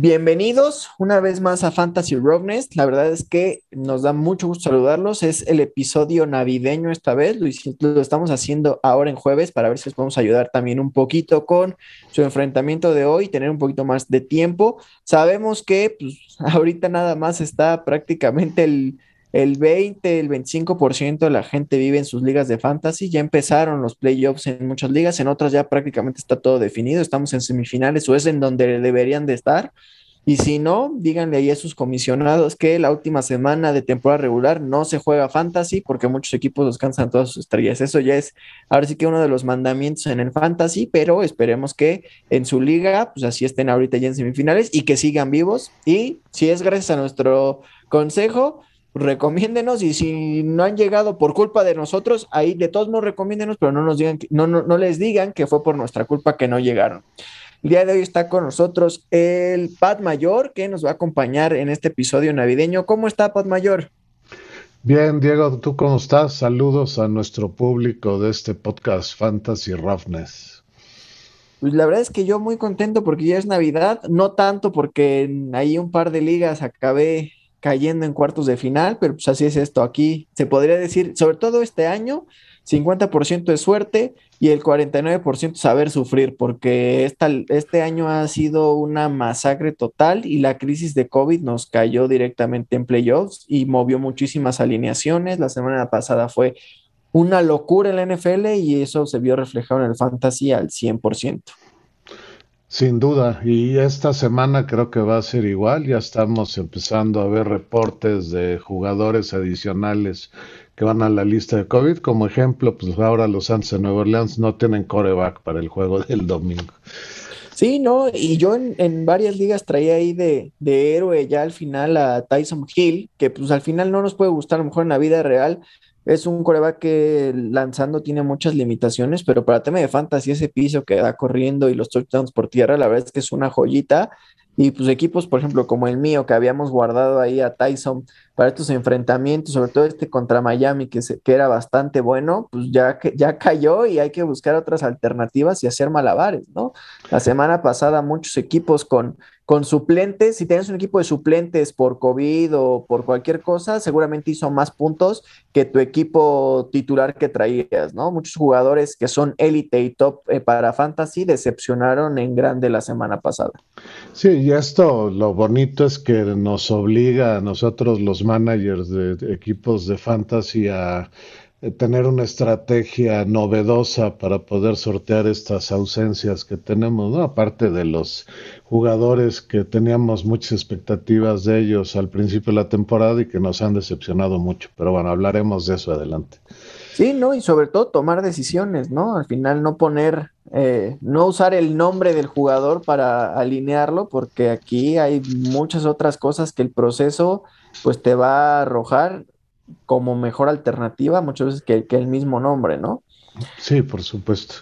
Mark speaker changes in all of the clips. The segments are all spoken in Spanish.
Speaker 1: Bienvenidos una vez más a Fantasy Roughness. La verdad es que nos da mucho gusto saludarlos. Es el episodio navideño esta vez. Lo, estamos haciendo ahora en jueves para ver si les podemos ayudar también un poquito con su enfrentamiento de hoy, tener un poquito más de tiempo. Sabemos que pues, ahorita nada más está prácticamente el, el 20, el 25% de la gente vive en sus ligas de fantasy. Ya empezaron los playoffs en muchas ligas, en otras ya prácticamente está todo definido. Estamos en semifinales o es en donde deberían de estar. Y si no, díganle ahí a sus comisionados que la última semana de temporada regular no se juega fantasy porque muchos equipos descansan todas sus estrellas. Eso ya es ahora sí que uno de los mandamientos en el fantasy, pero esperemos que en su liga, pues así estén ahorita ya en semifinales y que sigan vivos. Y si es gracias a nuestro consejo, recomiéndenos y si no han llegado por culpa de nosotros, ahí de todos modos recomiéndenos, pero no nos digan, no, no, no les digan que fue por nuestra culpa que no llegaron. El día de hoy está con nosotros el Pat Mayor, que nos va a acompañar en este episodio navideño. ¿Cómo está, Pat Mayor?
Speaker 2: Bien, Diego, ¿tú cómo estás? Saludos a nuestro público de este podcast Fantasy Roughness.
Speaker 1: Pues la verdad es que yo muy contento porque ya es Navidad, no tanto porque ahí un par de ligas acabé cayendo en cuartos de final, pero pues así es esto aquí. Se podría decir, sobre todo este año, 50% de suerte y el 49% saber sufrir, porque esta, este año ha sido una masacre total y la crisis de COVID nos cayó directamente en playoffs y movió muchísimas alineaciones. La semana pasada fue una locura en la NFL y eso se vio reflejado en el fantasy al 100%.
Speaker 2: Sin duda, y esta semana creo que va a ser igual, ya estamos empezando a ver reportes de jugadores adicionales que van a la lista de COVID. Como ejemplo, pues ahora los Santos de Nueva Orleans no tienen coreback para el juego del domingo.
Speaker 1: Sí, no, y yo en, varias ligas traía ahí de, de, héroe ya al final a Tyson Hill, que pues al final no nos puede gustar a lo mejor en la vida real, es un coreback que lanzando tiene muchas limitaciones, pero para tema de fantasy, ese piso que da corriendo y los touchdowns por tierra, la verdad es que es una joyita. Y pues equipos, por ejemplo, como el mío, que habíamos guardado ahí a Tyson para estos enfrentamientos, sobre todo este contra Miami, que, se, que era bastante bueno, pues ya, ya cayó y hay que buscar otras alternativas y hacer malabares, ¿no? La semana pasada muchos equipos con con suplentes, si tienes un equipo de suplentes por COVID o por cualquier cosa, seguramente hizo más puntos que tu equipo titular que traías, ¿no? Muchos jugadores que son élite y top eh, para fantasy decepcionaron en grande la semana pasada.
Speaker 2: Sí, y esto lo bonito es que nos obliga a nosotros los managers de equipos de fantasy a tener una estrategia novedosa para poder sortear estas ausencias que tenemos, ¿no? Aparte de los jugadores que teníamos muchas expectativas de ellos al principio de la temporada y que nos han decepcionado mucho. Pero bueno, hablaremos de eso adelante.
Speaker 1: Sí, ¿no? Y sobre todo tomar decisiones, ¿no? Al final no poner, eh, no usar el nombre del jugador para alinearlo, porque aquí hay muchas otras cosas que el proceso pues te va a arrojar como mejor alternativa muchas veces que, que el mismo nombre, ¿no?
Speaker 2: Sí, por supuesto.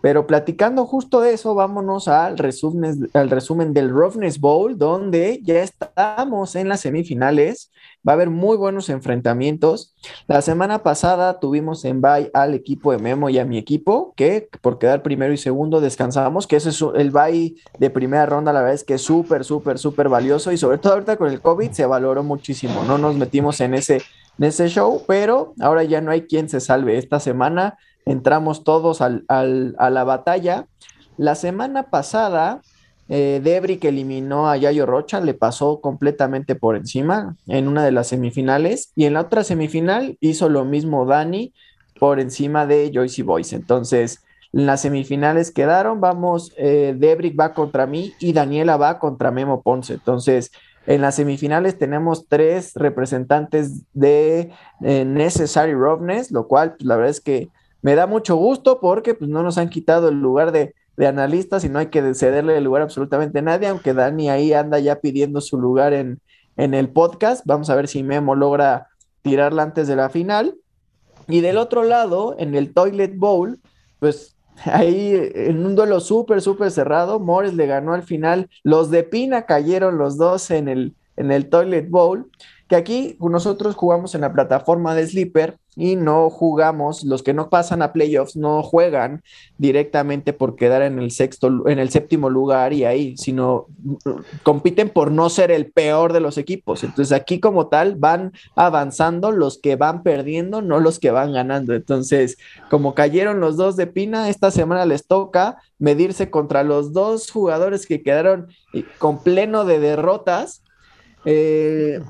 Speaker 1: Pero platicando justo de eso, vámonos al resumen, del Roughness Bowl, donde ya estamos en las semifinales. Va a haber muy buenos enfrentamientos. La semana pasada tuvimos en bye al equipo de Memo y a mi equipo, que por quedar primero y segundo descansamos, que ese es el bye de primera ronda, la verdad es que es súper, súper, súper valioso y sobre todo ahorita con el COVID se valoró muchísimo. No nos metimos en ese, en ese show, pero ahora ya no hay quien se salve. Esta semana entramos todos al, a la batalla. La semana pasada, eh, Debri eliminó a Yayo Rocha le pasó completamente por encima en una de las semifinales y en la otra semifinal hizo lo mismo Dani por encima de Joyce Boyce. Entonces, en las semifinales quedaron, vamos, eh, Debrick va contra mí y Daniela va contra Memo Ponce. Entonces, en las semifinales tenemos tres representantes de eh, Necessary Roughness, lo cual, pues, la verdad es que me da mucho gusto porque pues, no nos han quitado el lugar de, de analistas y no hay que cederle el lugar a absolutamente nadie, aunque Dani ahí anda ya pidiendo su lugar en, en el podcast. Vamos a ver si Memo logra tirarla antes de la final. Y del otro lado, en el Toilet Bowl, pues ahí en un duelo súper, súper cerrado, Morris le ganó al final. Los de Pina cayeron los dos en el, en el Toilet Bowl. Que aquí nosotros jugamos en la plataforma de Sleeper y no jugamos, los que no pasan a playoffs no juegan directamente por quedar en el sexto, en el séptimo lugar y ahí, sino mm, compiten por no ser el peor de los equipos. Entonces aquí como tal van avanzando los que van perdiendo, no los que van ganando. Entonces, como cayeron los dos de Pina, esta semana les toca medirse contra los dos jugadores que quedaron eh, con pleno de derrotas. Eh,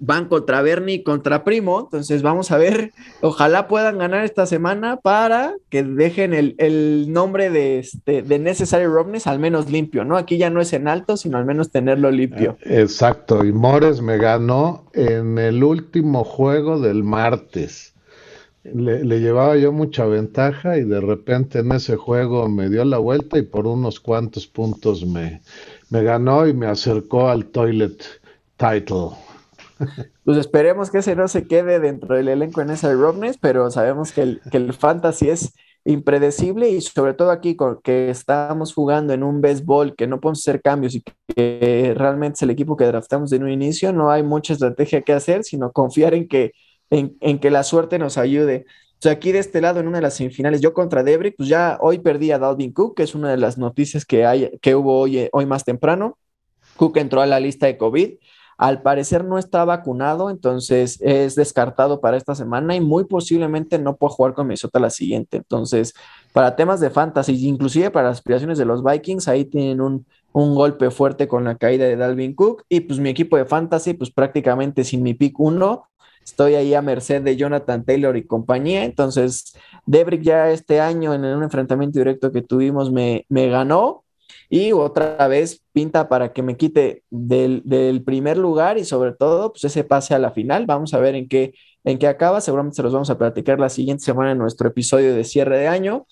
Speaker 1: van contra Bernie contra Primo, entonces vamos a ver, ojalá puedan ganar esta semana para que dejen el, nombre de, este, de Necessary Roughness al menos limpio, ¿no? Aquí ya no es en alto, sino al menos tenerlo limpio.
Speaker 2: Eh, exacto, y Mores me ganó en el último juego del martes. Le, le, llevaba yo mucha ventaja y de repente en ese juego me dio la vuelta y por unos cuantos puntos me, me ganó y me acercó al toilet title.
Speaker 1: Pues esperemos que ese no se quede dentro del elenco en ese Robnes, pero sabemos que el, que el fantasy es impredecible y sobre todo aquí con que estamos jugando en un béisbol que no podemos hacer cambios y que realmente es el equipo que draftamos de un inicio, no hay mucha estrategia que hacer, sino confiar en que, en, que la suerte nos ayude. O sea, aquí de este lado, en una de las semifinales, yo contra Debrick, pues ya hoy perdí a Dalvin Cook, que es una de las noticias que, hay, que hubo hoy, hoy más temprano. Cook entró a la lista de COVID al parecer no está vacunado, entonces es descartado para esta semana y muy posiblemente no pueda jugar con Minnesota la siguiente. Entonces, para temas de fantasy, inclusive para las aspiraciones de los Vikings, ahí tienen un, golpe fuerte con la caída de Dalvin Cook y pues mi equipo de fantasy, pues prácticamente sin mi pick 1, estoy ahí a merced de Jonathan Taylor y compañía. Entonces, Debrick ya este año en un enfrentamiento directo que tuvimos me, me ganó y otra vez pinta para que me quite del, primer lugar y sobre todo pues ese pase a la final. Vamos a ver en qué, en qué acaba. Seguramente se los vamos a platicar la siguiente semana en nuestro episodio de cierre de año.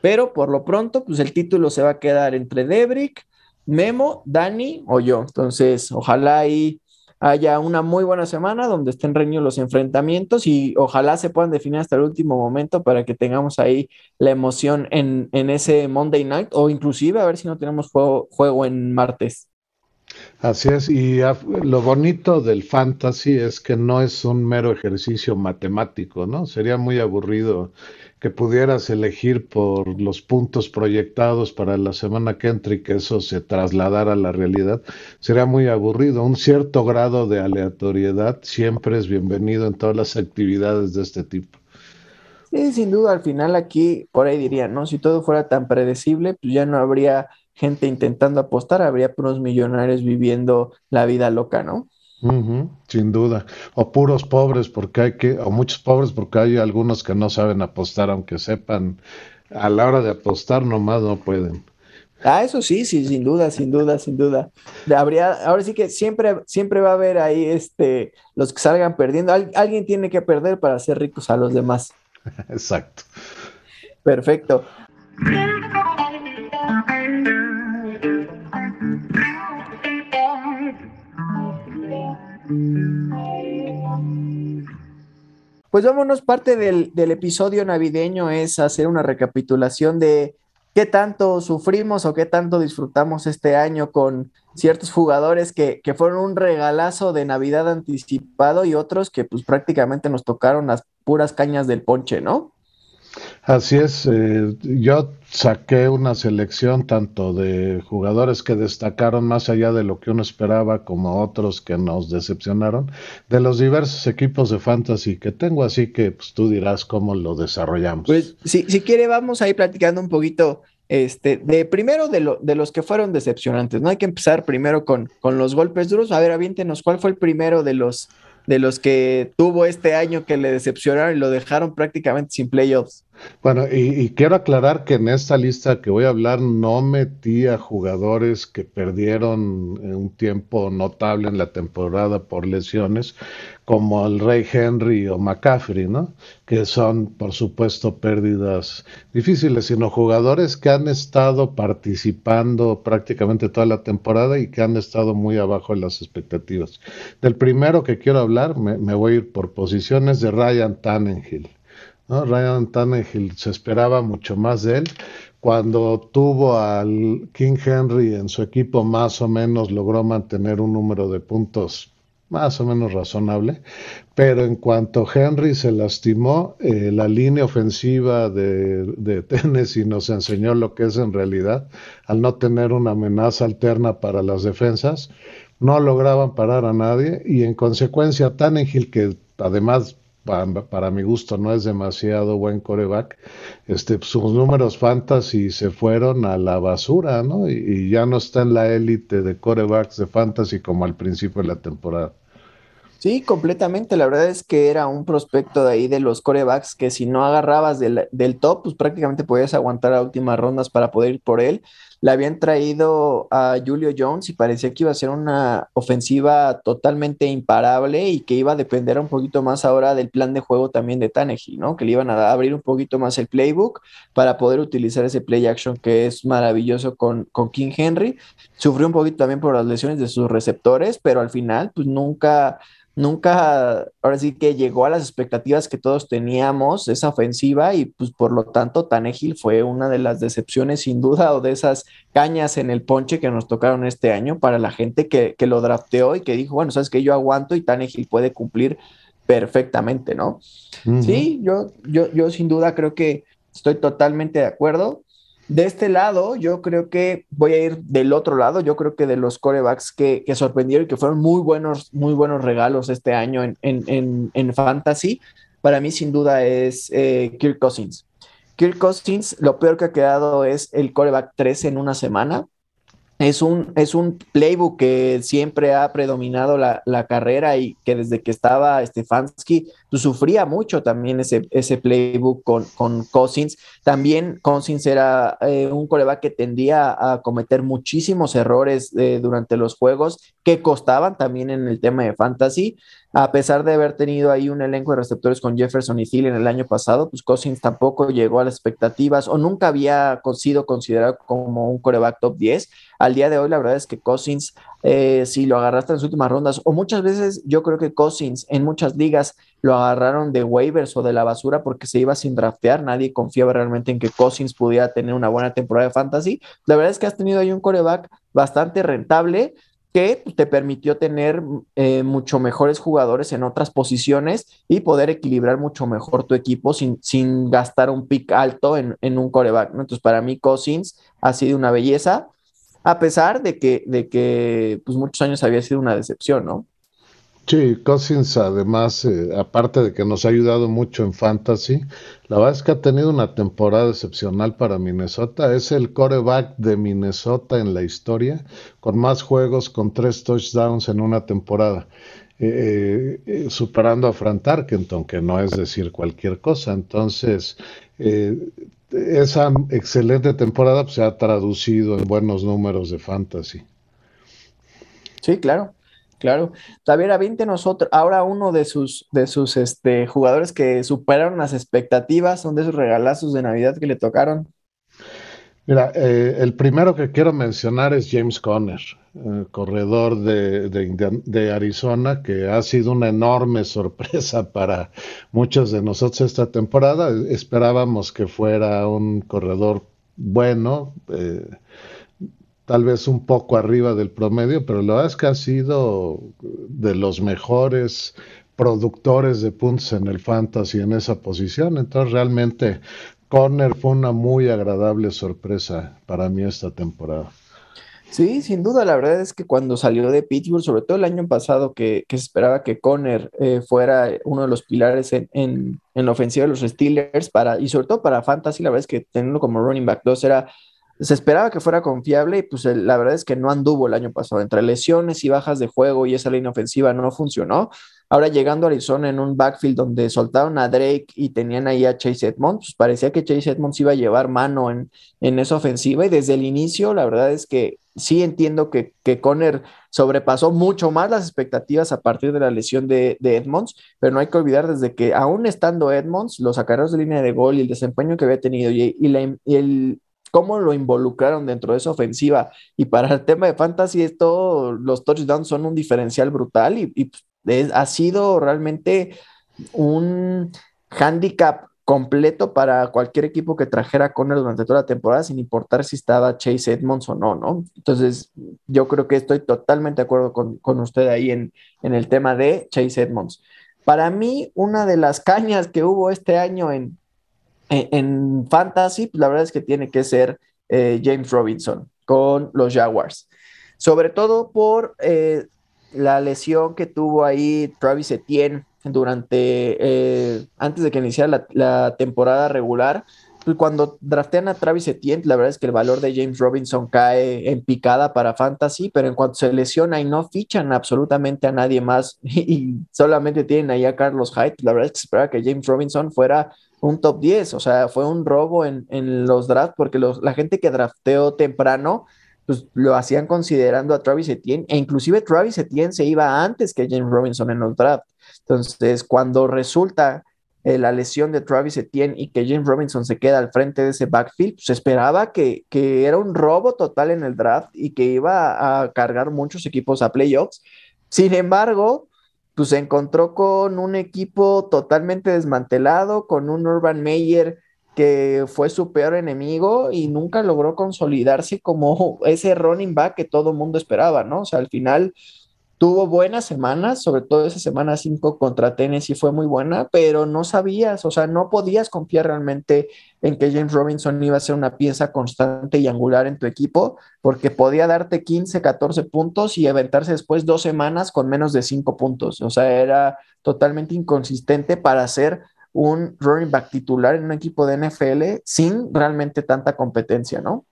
Speaker 1: Pero por lo pronto, pues el título se va a quedar entre Debrick, Memo, Dani o yo. Entonces, ojalá ahí haya una muy buena semana donde estén reñidos los enfrentamientos y ojalá se puedan definir hasta el último momento para que tengamos ahí la emoción en, ese Monday night o inclusive a ver si no tenemos juego, juego en martes.
Speaker 2: Así es, y lo bonito del fantasy es que no es un mero ejercicio matemático, ¿no? Sería muy aburrido que pudieras elegir por los puntos proyectados para la semana que entra y que eso se trasladara a la realidad, sería muy aburrido. Un cierto grado de aleatoriedad siempre es bienvenido en todas las actividades de este tipo.
Speaker 1: Sí, sin duda, al final aquí, por ahí diría, ¿no? Si todo fuera tan predecible, pues ya no habría gente intentando apostar, habría puros millonarios viviendo la vida loca, ¿no?
Speaker 2: Sin duda. O puros pobres, porque hay que, o muchos pobres, porque hay algunos que no saben apostar, aunque sepan, a la hora de apostar nomás no pueden.
Speaker 1: Ah, eso sí, sí, sin duda, sin duda, sin duda. Habría, ahora sí que siempre, siempre va a haber ahí este, los que salgan perdiendo. alguien tiene que perder para ser ricos a los demás.
Speaker 2: Exacto.
Speaker 1: Perfecto. Pues vámonos, parte del, episodio navideño es hacer una recapitulación de qué tanto sufrimos o qué tanto disfrutamos este año con ciertos jugadores que, que, fueron un regalazo de Navidad anticipado y otros que pues prácticamente nos tocaron las puras cañas del ponche, ¿no?
Speaker 2: Así es, eh, yo saqué una selección tanto de jugadores que destacaron más allá de lo que uno esperaba como otros que nos decepcionaron, de los diversos equipos de fantasy que tengo, así que pues, tú dirás cómo lo desarrollamos.
Speaker 1: Pues si, si quiere vamos a ir platicando un poquito este, de primero de, lo, de los que fueron decepcionantes, ¿no? Hay que empezar primero con, con los golpes duros. A ver, aviéntenos, ¿cuál fue el primero de los, de los que tuvo este año que le decepcionaron y lo dejaron prácticamente sin playoffs?
Speaker 2: Bueno, y, quiero aclarar que en esta lista que voy a hablar no metí a jugadores que perdieron un tiempo notable en la temporada por lesiones, como el Rey Henry o McCaffrey, ¿no? Que son, por supuesto, pérdidas difíciles, sino jugadores que han estado participando prácticamente toda la temporada y que han estado muy abajo de las expectativas. Del primero que quiero hablar, me, me voy a ir por posiciones de Ryan Tannenhill. Ryan Tannehill se esperaba mucho más de él. Cuando tuvo al King Henry en su equipo, más o menos logró mantener un número de puntos más o menos razonable, pero en cuanto Henry se lastimó, eh, la línea ofensiva de, de, Tennessee nos enseñó lo que es en realidad, al no tener una amenaza alterna para las defensas, no lograban parar a nadie. Y en consecuencia Tannehill, que además para, mi gusto no es demasiado buen coreback, este, sus números fantasy se fueron a la basura, ¿no? Y, ya no está en la élite de corebacks de fantasy como al principio de la temporada.
Speaker 1: Sí, completamente. La verdad es que era un prospecto de ahí de los corebacks que si no agarrabas del, top, pues prácticamente podías aguantar a últimas rondas para poder ir por él. Le habían traído a Julio Jones y parecía que iba a ser una ofensiva totalmente imparable y que iba a depender un poquito más ahora del plan de juego también de Tannehill, ¿no? Que le iban a abrir un poquito más el playbook para poder utilizar ese play action que es maravilloso con, con King Henry. Sufrió un poquito también por las lesiones de sus receptores, pero al final, pues nunca nunca, ahora sí que llegó a las expectativas que todos teníamos esa ofensiva y pues por lo tanto Tanegil fue una de las decepciones sin duda o de esas cañas en el ponche que nos tocaron este año para la gente que, lo drafteó y que dijo, bueno, sabes que yo aguanto y Tanegil puede cumplir perfectamente, ¿no? Sí, yo, yo, yo sin duda creo que estoy totalmente de acuerdo. De este lado, yo creo que voy a ir del otro lado. Yo creo que de los corebacks que, sorprendieron y que fueron muy buenos, muy buenos regalos este año en, Fantasy, para mí sin duda es eh, Kirk Cousins. Kirk Cousins, lo peor que ha quedado es el coreback 3 en una semana. Es un, es un playbook que siempre ha predominado la, carrera y que desde que estaba Stefanski sufría mucho también ese, ese playbook con, con Cousins. También Cousins era eh, un coreback que tendía a cometer muchísimos errores eh, durante los juegos que costaban también en el tema de fantasy a pesar de haber tenido ahí un elenco de receptores con Jefferson y Thielen el año pasado, pues Cousins tampoco llegó a las expectativas o nunca había sido considerado como un coreback top 10. Al día de hoy, la verdad es que Cousins, eh, si lo agarraste en las últimas rondas, o muchas veces yo creo que Cousins en muchas ligas lo agarraron de waivers o de la basura porque se iba sin draftear, nadie confiaba realmente en que Cousins pudiera tener una buena temporada de fantasy. La verdad es que has tenido ahí un coreback bastante rentable que te permitió tener eh, mucho mejores jugadores en otras posiciones y poder equilibrar mucho mejor tu equipo sin, sin gastar un pick alto en, un coreback. Entonces, para mí, Cousins ha sido una belleza, a pesar de que, de que pues, muchos años había sido una decepción, ¿no?
Speaker 2: Sí, Cousins además, eh, aparte de que nos ha ayudado mucho en fantasy, la verdad es que ha tenido una temporada excepcional para Minnesota. Es el coreback de Minnesota en la historia, con más juegos, con tres touchdowns en una temporada, eh, eh, superando a Fran Tarkenton, que no es decir cualquier cosa. Entonces, esa excelente temporada pues, se ha traducido en buenos números de fantasy.
Speaker 1: Sí, claro. Claro. Tavera, vinte nosotros. Ahora uno de sus, de sus este, jugadores que superaron las expectativas, son de esos regalazos de Navidad que le tocaron.
Speaker 2: Mira, eh, el primero que quiero mencionar es James Conner, corredor de, de, Arizona, que ha sido una enorme sorpresa para muchos de nosotros esta temporada. Esperábamos que fuera un corredor bueno. Eh, tal vez un poco arriba del promedio, pero la verdad es que ha sido de los mejores productores de puntos en el fantasy en esa posición. Entonces realmente Corner fue una muy agradable sorpresa para mí esta temporada.
Speaker 1: Sí, sin duda, la verdad es que cuando salió de Pittsburgh, sobre todo el año pasado, que, se esperaba que Conner eh, fuera uno de los pilares en, en, en, la ofensiva de los Steelers, para, y sobre todo para Fantasy, la verdad es que tenerlo como running back 2 era se esperaba que fuera confiable y pues la verdad es que no anduvo el año pasado. Entre lesiones y bajas de juego y esa línea ofensiva no funcionó. Ahora llegando a Arizona en un backfield donde soltaron a Drake y tenían ahí a Chase Edmonds, pues parecía que Chase Edmonds iba a llevar mano en, en esa ofensiva y desde el inicio la verdad es que sí entiendo que, que Conner sobrepasó mucho más las expectativas a partir de la lesión de, de, Edmonds, pero no hay que olvidar desde que aún estando Edmonds, los acarreos de línea de gol y el desempeño que había tenido y, y el cómo lo involucraron dentro de esa ofensiva. Y para el tema de fantasy, esto, los touchdowns son un diferencial brutal y, ha sido realmente un handicap completo para cualquier equipo que trajera a Conner durante toda la temporada, sin importar si estaba Chase Edmonds o no, ¿no? Entonces, yo creo que estoy totalmente de acuerdo con, usted ahí en, el tema de Chase Edmonds. Para mí, una de las cañas que hubo este año en, en, Fantasy, pues, la verdad es que tiene que ser eh, James Robinson con los Jaguars. Sobre todo por eh, la lesión que tuvo ahí Travis Etienne durante, eh, antes de que iniciara la, temporada regular, pues, cuando draftean a Travis Etienne, la verdad es que el valor de James Robinson cae en picada para Fantasy, pero en cuanto se lesiona y no fichan absolutamente a nadie más y, solamente tienen ahí a Carlos Hyde, la verdad es que esperaba que James Robinson fuera un top 10, o sea, fue un robo en, los drafts porque la gente que drafteó temprano, pues lo hacían considerando a Travis Etienne, e inclusive Travis Etienne se iba antes que James Robinson en los drafts. Entonces, cuando resulta eh, la lesión de Travis Etienne y que James Robinson se queda al frente de ese backfield, se esperaba que, que, era un robo total en el draft y que iba a cargar muchos equipos a playoffs. Sin embargo, pues se encontró con un equipo totalmente desmantelado, con un Urban Meyer que fue su peor enemigo y nunca logró consolidarse como ese running back que todo mundo esperaba, ¿no? O sea, al final tuvo buenas semanas, sobre todo esa semana 5 contra Tennessee fue muy buena, pero no sabías, o sea, no podías confiar realmente en que James Robinson iba a ser una pieza constante y angular en tu equipo, porque podía darte 15, 14 puntos y aventarse después dos semanas con menos de 5 puntos, o sea, era totalmente inconsistente para ser un running back titular en un equipo de NFL sin realmente tanta competencia, ¿no?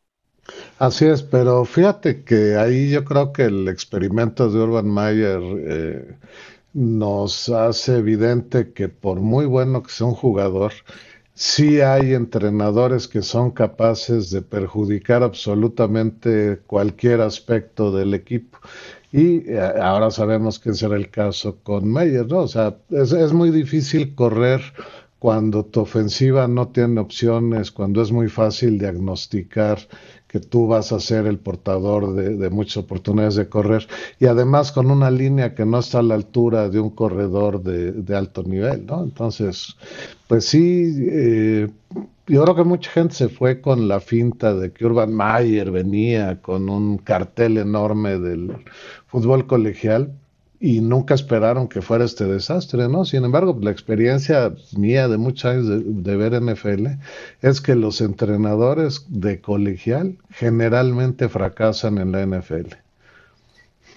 Speaker 2: Así es, pero fíjate que ahí yo creo que el experimento de Urban Mayer eh, nos hace evidente que por muy bueno que sea un jugador, sí hay entrenadores que son capaces de perjudicar absolutamente cualquier aspecto del equipo. Y eh, ahora sabemos que ese era el caso con Mayer, ¿no? O sea, es, es muy difícil correr cuando tu ofensiva no tiene opciones, cuando es muy fácil diagnosticar que tú vas a ser el portador de, muchas oportunidades de correr y además con una línea que no está a la altura de un corredor de, alto nivel, ¿no? Entonces, pues sí, eh, yo creo que mucha gente se fue con la finta de que Urban Mayer venía con un cartel enorme del fútbol colegial, y nunca esperaron que fuera este desastre, ¿no? Sin embargo, la experiencia mía de muchos años de, ver NFL es que los entrenadores de colegial generalmente fracasan en la NFL.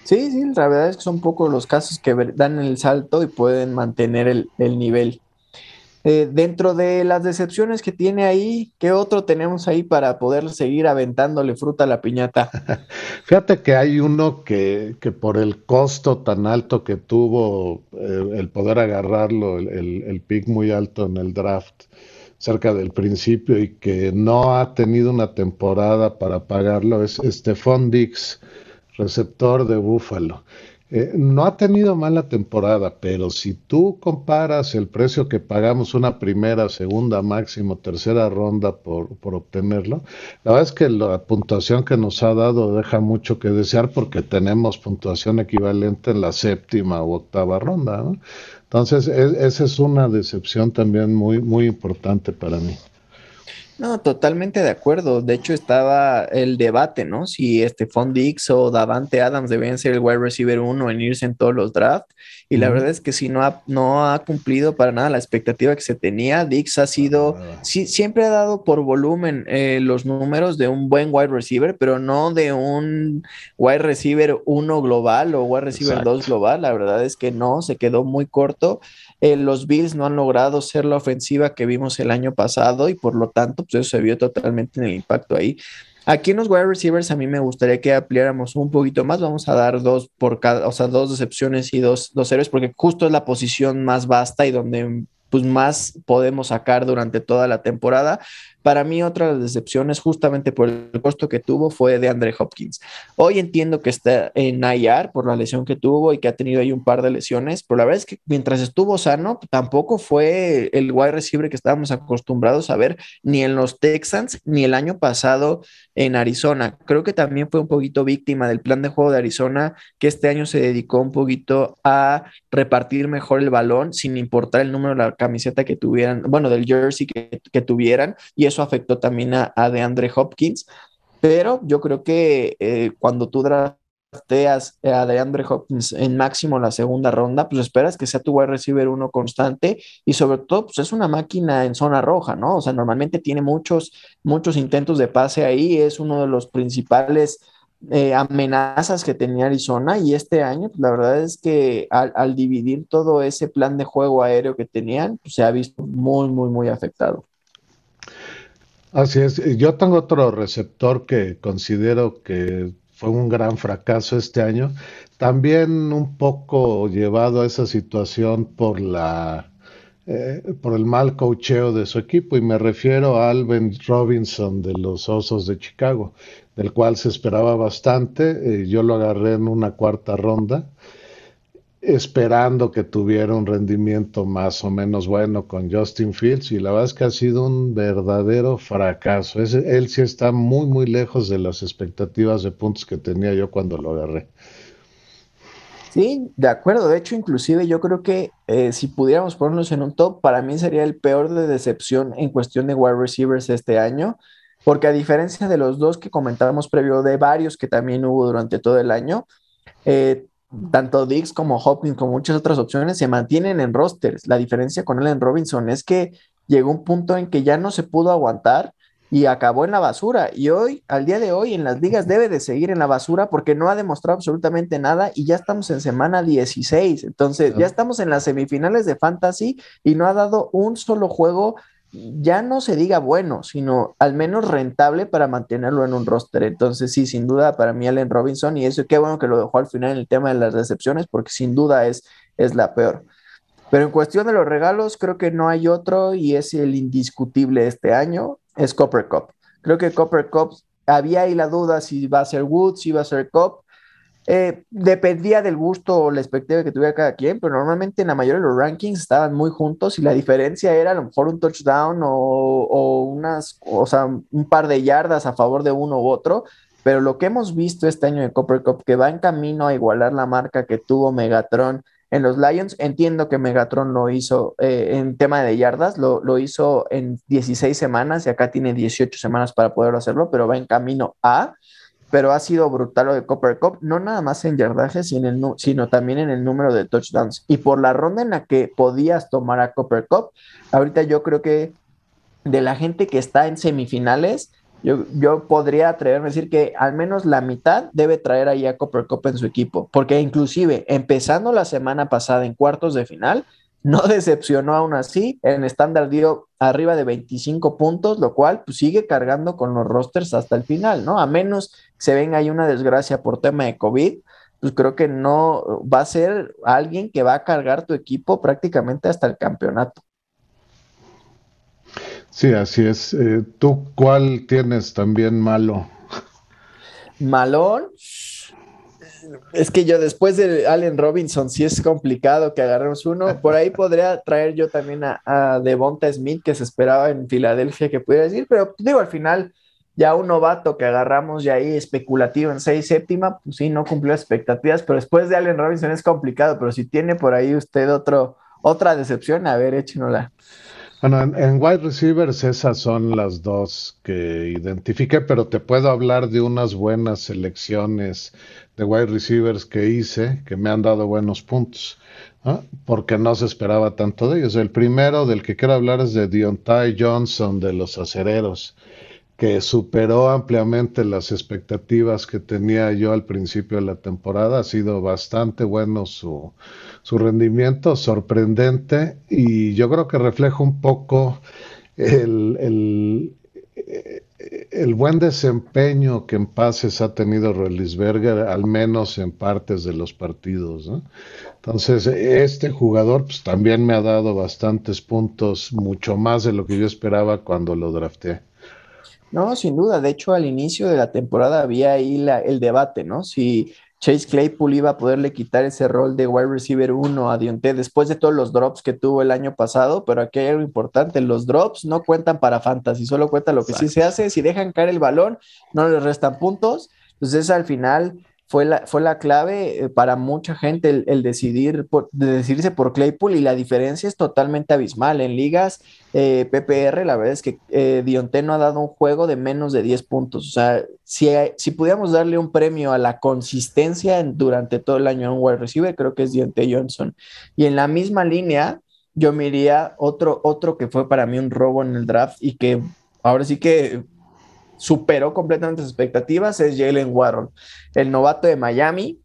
Speaker 1: Sí, sí, la verdad es que son pocos los casos que dan el salto y pueden mantener el, el nivel. Eh, dentro de las decepciones que tiene ahí, ¿qué otro tenemos ahí para poder seguir aventándole fruta a la piñata?
Speaker 2: Fíjate que hay uno que, que por el costo tan alto que tuvo eh, el poder agarrarlo, el, el, pick muy alto en el draft cerca del principio y que no ha tenido una temporada para pagarlo, es Stephon Dix, receptor de Búfalo. Eh, no ha tenido mala temporada, pero si tú comparas el precio que pagamos una primera, segunda, máximo, tercera ronda por, por obtenerlo, la verdad es que la puntuación que nos ha dado deja mucho que desear porque tenemos puntuación equivalente en la séptima u octava ronda. Entonces, esa es una decepción también muy, muy importante para mí.
Speaker 1: No, totalmente de acuerdo. De hecho, estaba el debate, ¿no? Si Stephon Dix o Davante Adams deben ser el wide receiver uno en irse en todos los drafts. Y la verdad es que sí, no ha, no ha cumplido para nada la expectativa que se tenía. Dix ha sido, sí, siempre ha dado por volumen eh, los números de un buen wide receiver, pero no de un wide receiver uno global o wide receiver dos global. La verdad es que no, se quedó muy corto. Eh, los Bills no han logrado ser la ofensiva que vimos el año pasado y por lo tanto, pues eso se vio totalmente en el impacto ahí. Aquí en los wide receivers a mí me gustaría que ampliáramos un poquito más. Vamos a dar dos por cada, o sea, dos decepciones y dos, dos héroes, porque justo es la posición más vasta y donde pues más podemos sacar durante toda la temporada. Para mí, otra de las decepciones, justamente por el costo que tuvo, fue de Andre Hopkins. Hoy entiendo que está en IR por la lesión que tuvo y que ha tenido ahí un par de lesiones, pero la verdad es que mientras estuvo sano, tampoco fue el wide receiver que estábamos acostumbrados a ver ni en los Texans ni el año pasado en Arizona. Creo que también fue un poquito víctima del plan de juego de Arizona, que este año se dedicó un poquito a repartir mejor el balón sin importar el número de camiseta que tuvieran, bueno, del jersey que, tuvieran, y eso afectó también a, a DeAndre Hopkins. Pero yo creo que eh, cuando tú drafteas a DeAndre Hopkins en máximo la segunda ronda, pues esperas que sea tu wide receiver uno constante y sobre todo, pues es una máquina en zona roja, ¿no? O sea, normalmente tiene muchos, muchos intentos de pase ahí, es uno de los principales eh, amenazas que tenía Arizona y este año, pues, la verdad es que al, dividir todo ese plan de juego aéreo que tenían, pues, se ha visto muy, muy, muy afectado.
Speaker 2: Así es, yo tengo otro receptor que considero que fue un gran fracaso este año, también un poco llevado a esa situación por la eh, por el mal cocheo de su equipo y me refiero a Alvin Robinson de los Osos de Chicago del cual se esperaba bastante. Eh, yo lo agarré en una cuarta ronda, esperando que tuviera un rendimiento más o menos bueno con Justin Fields, y la verdad es que ha sido un verdadero fracaso. él sí está muy, muy lejos de las expectativas de puntos que tenía yo cuando lo agarré.
Speaker 1: Sí, de acuerdo. De hecho, inclusive yo creo que eh, si pudiéramos ponernos en un top, para mí sería el peor de decepción en cuestión de wide receivers este año porque a diferencia de los dos que comentábamos previo, de varios que también hubo durante todo el año, eh, tanto Dix como Hopkins, como muchas otras opciones, se mantienen en rosters. La diferencia con Allen Robinson es que llegó un punto en que ya no se pudo aguantar y acabó en la basura. Y hoy, al día de hoy, en las ligas debe de seguir en la basura porque no ha demostrado absolutamente nada y ya estamos en semana 16. Entonces, ya estamos en las semifinales de Fantasy y no ha dado un solo juego ya no se diga bueno, sino al menos rentable para mantenerlo en un roster. Entonces, sí, sin duda para mí Allen Robinson, y eso qué bueno que lo dejó al final en el tema de las recepciones, porque sin duda es, es la peor. Pero en cuestión de los regalos, creo que no hay otro y es el indiscutible este año, es Copper Cup. Creo que Copper Cup, había ahí la duda si va a ser Woods, si va a ser Cup, eh, dependía del gusto o la expectativa que tuviera cada quien, pero normalmente en la mayoría de los rankings estaban muy juntos y la diferencia era a lo mejor un touchdown o, unas, o sea, un par de yardas a favor de uno u otro. Pero lo que hemos visto este año de Copper Cup, que va en camino a igualar la marca que tuvo Megatron en los Lions, entiendo que Megatron lo hizo eh, en tema de yardas, lo, lo hizo en 16 semanas y acá tiene 18 semanas para poder hacerlo, pero va en camino a pero ha sido brutal lo de Copper Cup, no nada más en yardaje, sino, también en el número de touchdowns. Y por la ronda en la que podías tomar a Copper Cup, ahorita yo creo que de la gente que está en semifinales, yo, yo podría atreverme a decir que al menos la mitad debe traer ahí a Copper Cup en su equipo, porque inclusive empezando la semana pasada en cuartos de final, no decepcionó aún así, en estándar dio arriba de 25 puntos, lo cual pues, sigue cargando con los rosters hasta el final, ¿no? A menos que se venga ahí una desgracia por tema de COVID, pues creo que no va a ser alguien que va a cargar tu equipo prácticamente hasta el campeonato.
Speaker 2: Sí, así es. Eh, ¿Tú cuál tienes también malo?
Speaker 1: Malón, es que yo después de Allen Robinson, sí es complicado que agarremos uno. Por ahí podría traer yo también a, Devonta Smith, que se esperaba en Filadelfia que pudiera decir, pero digo, al final, ya un novato que agarramos ya ahí especulativo en seis séptima, pues sí, no cumplió expectativas, pero después de Allen Robinson es complicado, pero si tiene por ahí usted otro, otra decepción, a ver, échenosla.
Speaker 2: Bueno, en, wide receivers esas son las dos que identifiqué, pero te puedo hablar de unas buenas selecciones de wide receivers que hice, que me han dado buenos puntos, porque no se esperaba tanto de ellos. El primero del que quiero hablar es de Deontay Johnson de los acereros, que superó ampliamente las expectativas que tenía yo al principio de la temporada. Ha sido bastante bueno su, su rendimiento, sorprendente, y yo creo que refleja un poco el, el el buen desempeño que en pases ha tenido Rollisberger, al menos en partes de los partidos. Entonces, este jugador pues, también me ha dado bastantes puntos, mucho más de lo que yo esperaba cuando lo drafté.
Speaker 1: No, sin duda. De hecho, al inicio de la temporada había ahí el debate, ¿no? Si Chase Claypool iba a poderle quitar ese rol de wide receiver 1 a Dionte después de todos los drops que tuvo el año pasado, pero aquí hay algo importante, los drops no cuentan para fantasy, solo cuenta lo que sí se hace, si dejan caer el balón, no les restan puntos, entonces al final fue la, fue la clave eh, para mucha gente el, decidir decidirse por Claypool y la diferencia es totalmente abismal. En ligas eh, PPR, la verdad es que eh, Dionte no ha dado un juego de menos de 10 puntos. O sea, si, si pudiéramos darle un premio a la consistencia durante todo el año a un wide receiver, creo que es Dionte Johnson. Y en la misma línea, yo me iría otro, otro que fue para mí un robo en el draft y que ahora sí que superó completamente sus expectativas es Jalen Warren, el novato de Miami.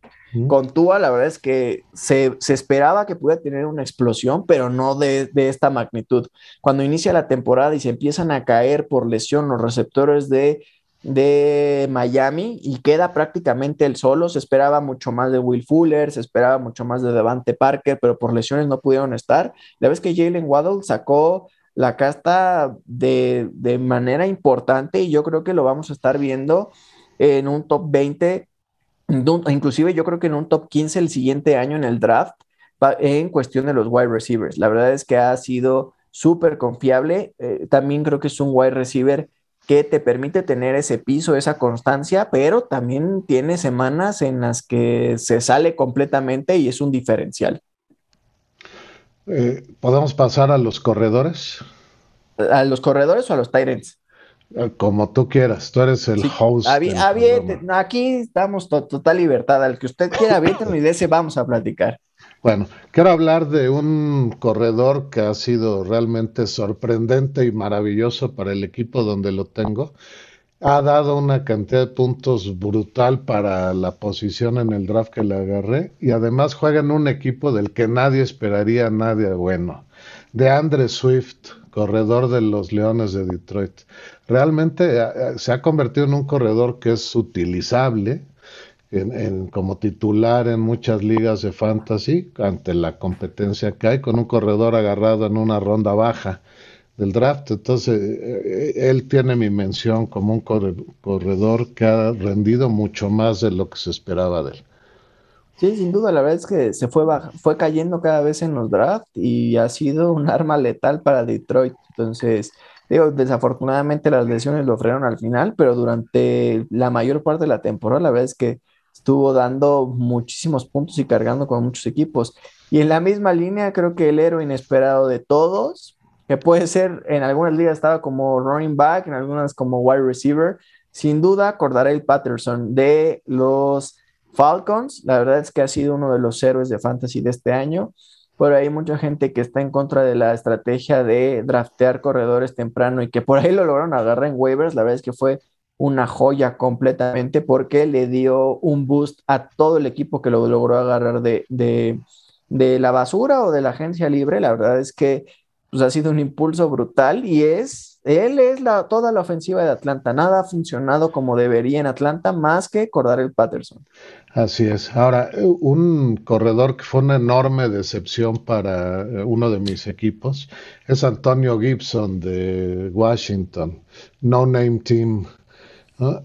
Speaker 1: Con Tua, la verdad es que se, esperaba que pudiera tener una explosión, pero no de, esta magnitud. Cuando inicia la temporada y se empiezan a caer por lesión los receptores de, de Miami y queda prácticamente el solo, se esperaba mucho más de Will Fuller, se esperaba mucho más de Devante Parker, pero por lesiones no pudieron estar. La vez que Jalen Waddle sacó la casta de, manera importante y yo creo que lo vamos a estar viendo en un top 20, inclusive yo creo que en un top 15 el siguiente año en el draft en cuestión de los wide receivers. La verdad es que ha sido súper confiable. Eh, también creo que es un wide receiver que te permite tener ese piso, esa constancia, pero también tiene semanas en las que se sale completamente y es un diferencial.
Speaker 2: Eh, ¿Podemos pasar a los corredores?
Speaker 1: ¿A los corredores o a los Tyrants?
Speaker 2: Eh, como tú quieras, tú eres el host.
Speaker 1: aquí estamos total libertad. Al que usted quiera, y de ese vamos a platicar.
Speaker 2: Bueno, quiero hablar de un corredor que ha sido realmente sorprendente y maravilloso para el equipo donde lo tengo ha dado una cantidad de puntos brutal para la posición en el draft que le agarré y además juega en un equipo del que nadie esperaría nadie bueno. De Andre Swift, corredor de los Leones de Detroit. Realmente eh, eh, se ha convertido en un corredor que es utilizable como titular en muchas ligas de fantasy ante la competencia que hay con un corredor agarrado en una ronda baja del draft. Entonces, eh, eh, él tiene mi mención como un corredor que ha rendido mucho más de lo que se esperaba de él.
Speaker 1: Sí, sin duda, la verdad es que se fue, fue cayendo cada vez en los drafts y ha sido un arma letal para Detroit. Entonces, digo, desafortunadamente las lesiones lo frenaron al final, pero durante la mayor parte de la temporada, la verdad es que estuvo dando muchísimos puntos y cargando con muchos equipos. Y en la misma línea, creo que el héroe inesperado de todos, que puede ser en algunas ligas estaba como running back, en algunas como wide receiver. Sin duda, el Patterson de los Falcons. La verdad es que ha sido uno de los héroes de fantasy de este año. Por ahí mucha gente que está en contra de la estrategia de draftear corredores temprano y que por ahí lo lograron agarrar en waivers. La verdad es que fue una joya completamente porque le dio un boost a todo el equipo que lo logró agarrar de, de, de la basura o de la agencia libre. La verdad es que pues ha sido un impulso brutal y es, él es la, toda la ofensiva de Atlanta. Nada ha funcionado como debería en Atlanta más que el Patterson.
Speaker 2: Así es. Ahora, un corredor que fue una enorme decepción para eh, uno de mis equipos es Antonio Gibson de Washington, No Name Team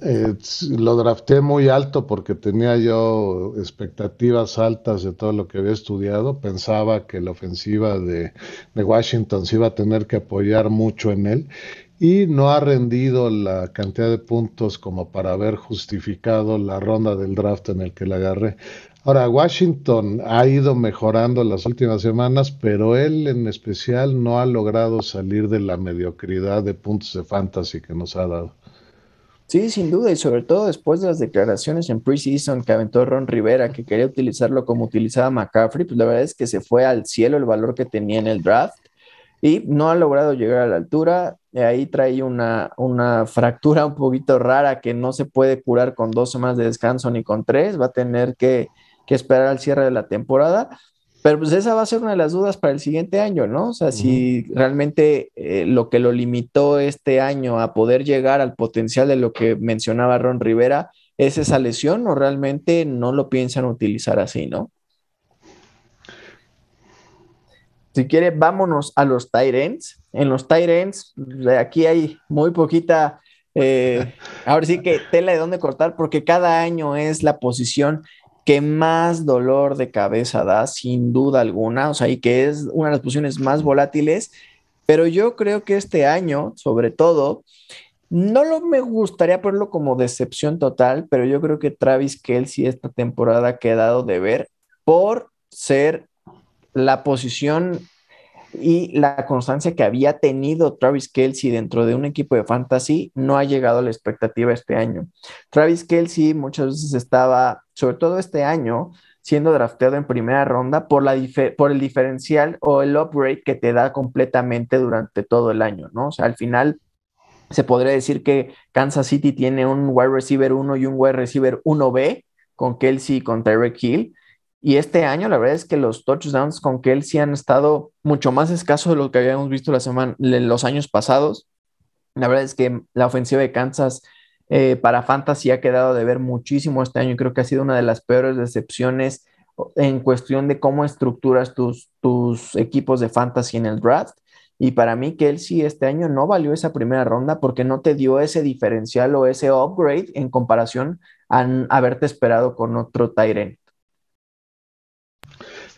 Speaker 2: eh, lo drafté muy alto porque tenía yo expectativas altas de todo lo que había estudiado. Pensaba que la ofensiva de, Washington se iba a tener que apoyar mucho en él y no ha rendido la cantidad de puntos como para haber justificado la ronda del draft en el que la agarré. Ahora, Washington ha ido mejorando las últimas semanas, pero él en especial no ha logrado salir de la mediocridad de puntos de fantasy que nos ha dado.
Speaker 1: Sí, sin duda, y sobre todo después de las declaraciones en preseason que aventó Ron Rivera, que quería utilizarlo como utilizaba McCaffrey, pues la verdad es que se fue al cielo el valor que tenía en el draft y no ha logrado llegar a la altura. Ahí trae una, una fractura un poquito rara que no se puede curar con dos semanas de descanso ni con tres, va a tener que, que esperar al cierre de la temporada. Pero pues esa va a ser una de las dudas para el siguiente año, ¿no? O sea, si realmente eh, lo que lo limitó este año a poder llegar al potencial de lo que mencionaba Ron Rivera es esa lesión o realmente no lo piensan utilizar así, ¿no? Si quiere, vámonos a los Tyrants. En los Tyrants, aquí hay muy poquita, eh, ahora sí que tela de dónde cortar, porque cada año es la posición que más dolor de cabeza da, sin duda alguna, o sea, y que es una de las posiciones más volátiles, pero yo creo que este año, sobre todo, No lo me gustaría ponerlo como decepción total, pero yo creo que Travis Kelsey esta temporada ha quedado de ver por ser la posición y la constancia que había tenido Travis Kelsey dentro de un equipo de fantasy no ha llegado a la expectativa este año. Travis Kelsey muchas veces estaba, sobre todo este año, siendo drafteado en primera ronda por, la por el diferencial o el upgrade que te da completamente durante todo el año, ¿no? O sea, al final se podría decir que Kansas City tiene un wide receiver 1 y un wide receiver 1B con Kelsey y con Tyreek Hill y este año, la verdad es que los touchdowns con Kelsey han estado mucho más escasos de lo que habíamos visto la semana, los años pasados. La verdad es que la ofensiva de Kansas eh, para Fantasy ha quedado de ver muchísimo este año. Creo que ha sido una de las peores decepciones en cuestión de cómo estructuras tus, tus equipos de Fantasy en el draft. Y para mí, Kelsey este año no valió esa primera ronda porque no te dio ese diferencial o ese upgrade en comparación a haberte esperado con otro Tyrant.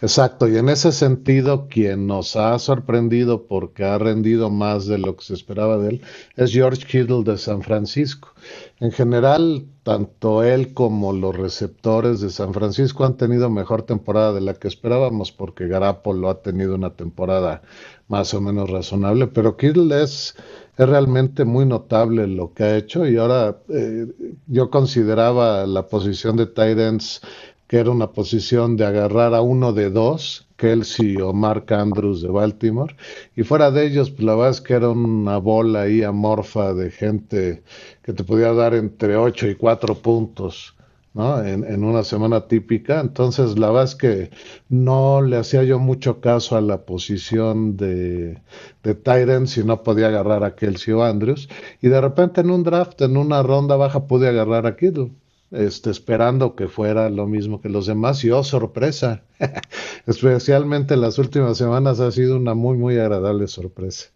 Speaker 2: Exacto, y en ese sentido, quien nos ha sorprendido porque ha rendido más de lo que se esperaba de él es George Kittle de San Francisco. En general, tanto él como los receptores de San Francisco han tenido mejor temporada de la que esperábamos porque Garapolo ha tenido una temporada más o menos razonable, pero Kittle es, es realmente muy notable lo que ha hecho y ahora eh, yo consideraba la posición de Titans que era una posición de agarrar a uno de dos, Kelsey o Mark Andrews de Baltimore, y fuera de ellos, pues la verdad es que era una bola ahí amorfa de gente que te podía dar entre 8 y 4 puntos. ¿no? En, una semana típica. Entonces, la verdad es que no le hacía yo mucho caso a la posición de, de Tyrants y no podía agarrar a Kelsey o Andrews. Y de repente en un draft, en una ronda baja, pude agarrar a Kittle este, esperando que fuera lo mismo que los demás y oh sorpresa, especialmente en las últimas semanas ha sido una muy muy agradable sorpresa.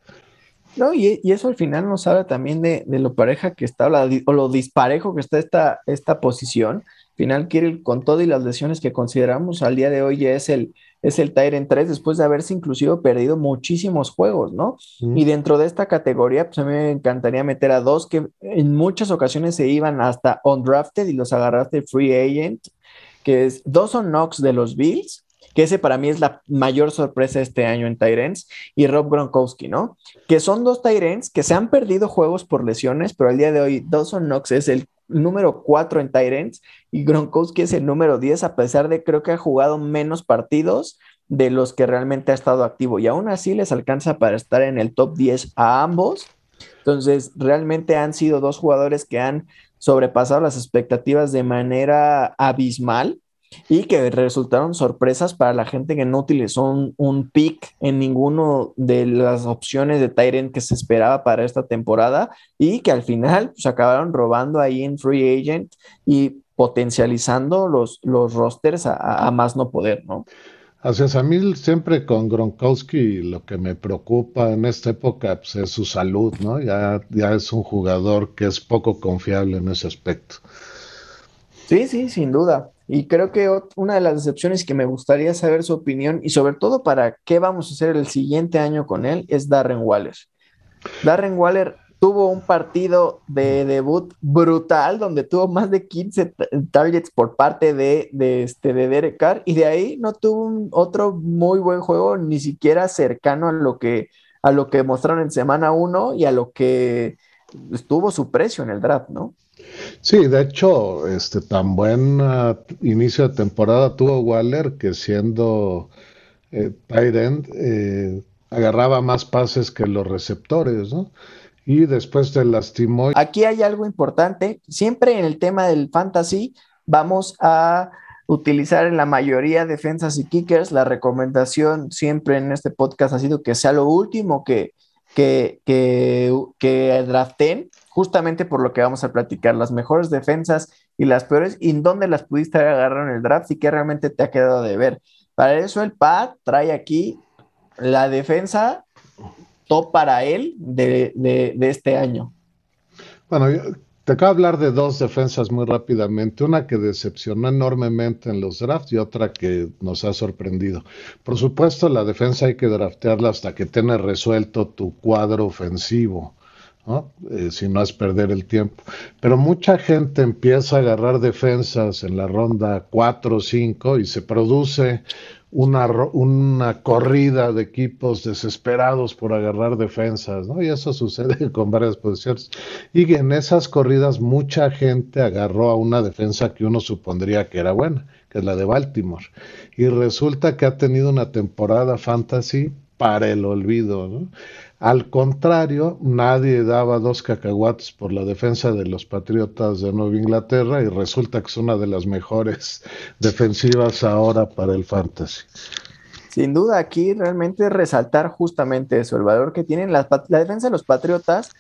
Speaker 1: No, y, eso al final nos habla también de, lo pareja que está o lo disparejo que está esta, esta posición. Al final, Kirill, con todo y las lesiones que consideramos al día de hoy, ya es el, es el Tyrant 3 después de haberse inclusive perdido muchísimos juegos, ¿no? Y dentro de esta categoría, pues a mí me encantaría meter a dos que en muchas ocasiones se iban hasta undrafted y los agarraste free agent, que es Dawson Knox de los Bills, que ese para mí es la mayor sorpresa este año en Tyrants, y Rob Gronkowski, ¿no? Que son dos Tyrants que se han perdido juegos por lesiones, pero al día de hoy Dawson Knox es el número 4 en Tyrants y Gronkowski es el número 10, a pesar de creo que ha jugado menos partidos de los que realmente ha estado activo y aún así les alcanza para estar en el top 10 a ambos. Entonces, realmente han sido dos jugadores que han sobrepasado las expectativas de manera abismal y que resultaron sorpresas para la gente que no utilizó un, pick en ninguno de las opciones de Tyrant que se esperaba para esta temporada y que al final pues, acabaron robando ahí en Free Agent y potencializando los, los rosters a, más no poder, ¿no?
Speaker 2: Así es, a mí siempre con Gronkowski lo que me preocupa en esta época pues, es su salud, ¿no? Ya, ya es un jugador que es poco confiable en ese aspecto.
Speaker 1: Sí, sí, sin duda. Y creo que una de las decepciones que me gustaría saber su opinión y sobre todo para qué vamos a hacer el siguiente año con él es Darren Waller. Darren Waller tuvo un partido de debut brutal donde tuvo más de 15 targets por parte de, este, de Derek Carr y de ahí no tuvo otro muy buen juego, ni siquiera cercano a lo que, a lo que mostraron en semana 1 y a lo que estuvo su precio en el draft, ¿no?
Speaker 2: Sí, de hecho, este tan buen uh, inicio de temporada tuvo Waller que siendo eh, tight end eh, agarraba más pases que los receptores, ¿no? Y después se lastimó.
Speaker 1: Aquí hay algo importante. Siempre en el tema del fantasy vamos a utilizar en la mayoría defensas y kickers. La recomendación siempre en este podcast ha sido que sea lo último que, que, que, que draften justamente por lo que vamos a platicar, las mejores defensas y las peores, y en dónde las pudiste agarrar en el draft y qué realmente te ha quedado de ver. Para eso el PAD trae aquí la defensa top para él de, este año.
Speaker 2: Bueno, te acabo de hablar de dos defensas muy rápidamente, una que decepcionó enormemente en los drafts y otra que nos ha sorprendido. Por supuesto, la defensa hay que draftearla hasta que tenga resuelto tu cuadro ofensivo. Eh, si no es perder el tiempo. Pero mucha gente empieza a agarrar defensas en la ronda 4 o 5 y se produce una, una corrida de equipos desesperados por agarrar defensas, ¿no? Y eso sucede con varias posiciones. Y en esas corridas mucha gente agarró a una defensa que uno supondría que era buena, que es la de Baltimore. Y resulta que ha tenido una temporada fantasy para el olvido, ¿no? Al contrario, nadie daba dos cacahuates por la defensa de los Patriotas de Nueva Inglaterra y resulta que es una de las mejores defensivas ahora para el fantasy.
Speaker 1: Sin duda, aquí realmente resaltar justamente eso, el valor que tienen la, la defensa de los Patriotas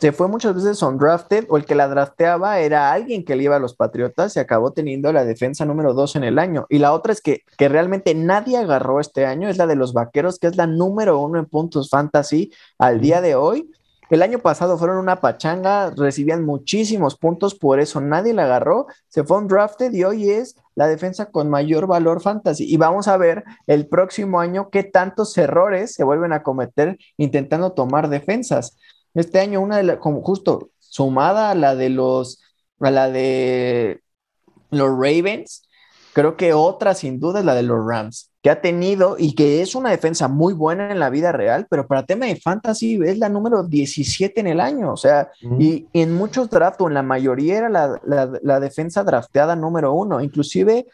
Speaker 1: se fue muchas veces undrafted o el que la drafteaba era alguien que le iba a los Patriotas y acabó teniendo la defensa número dos en el año. Y la otra es que, que realmente nadie agarró este año, es la de los Vaqueros, que es la número uno en puntos fantasy al día de hoy. El año pasado fueron una pachanga, recibían muchísimos puntos, por eso nadie la agarró, se fue undrafted y hoy es la defensa con mayor valor fantasy. Y vamos a ver el próximo año qué tantos errores se vuelven a cometer intentando tomar defensas. Este año una de las, como justo sumada a la de los, a la de los Ravens, creo que otra sin duda es la de los Rams, que ha tenido y que es una defensa muy buena en la vida real, pero para tema de fantasy es la número 17 en el año, o sea, y, en muchos drafts, o en la mayoría era la, la defensa drafteada número uno, inclusive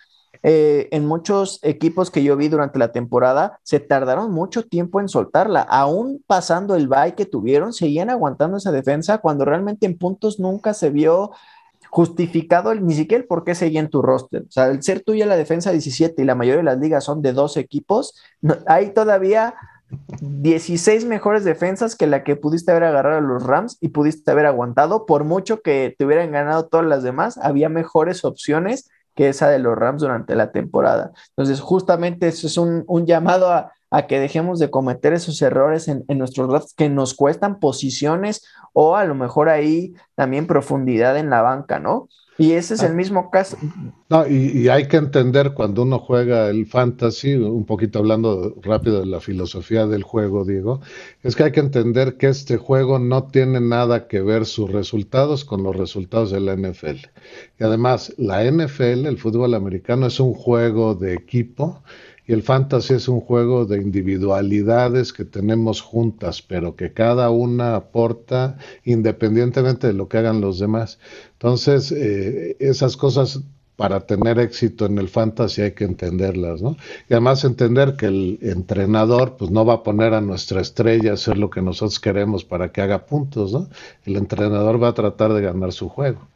Speaker 1: eh, en muchos equipos que yo vi durante la temporada, se tardaron mucho tiempo en soltarla. Aún pasando el bye que tuvieron, seguían aguantando esa defensa cuando realmente en puntos nunca se vio justificado el, ni siquiera el por qué seguía tu roster. O sea, el ser tuya la defensa 17 y la mayoría de las ligas son de dos equipos, hay todavía 16 mejores defensas que la que pudiste haber agarrado a los Rams y pudiste haber aguantado. Por mucho que te hubieran ganado todas las demás, había mejores opciones que esa de los Rams durante la temporada. Entonces, justamente eso es un, llamado a, que dejemos de cometer esos errores en, en, nuestros drafts que nos cuestan posiciones o a lo mejor ahí también profundidad en la banca, ¿no? Y ese es el ah. mismo caso.
Speaker 2: No, y, hay que entender cuando uno juega el fantasy, un poquito hablando rápido de la filosofía del juego, Diego, es que hay que entender que este juego no tiene nada que ver sus resultados con los resultados de la NFL. Y además, la NFL, el fútbol americano, es un juego de equipo y el fantasy es un juego de individualidades que tenemos juntas, pero que cada una aporta independientemente de lo que hagan los demás. Entonces, eh, esas cosas para tener éxito en el fantasy hay que entenderlas, ¿no? Y además entender que el entrenador pues no va a poner a nuestra estrella a hacer lo que nosotros queremos para que haga puntos, ¿no? El entrenador va a tratar de ganar su juego.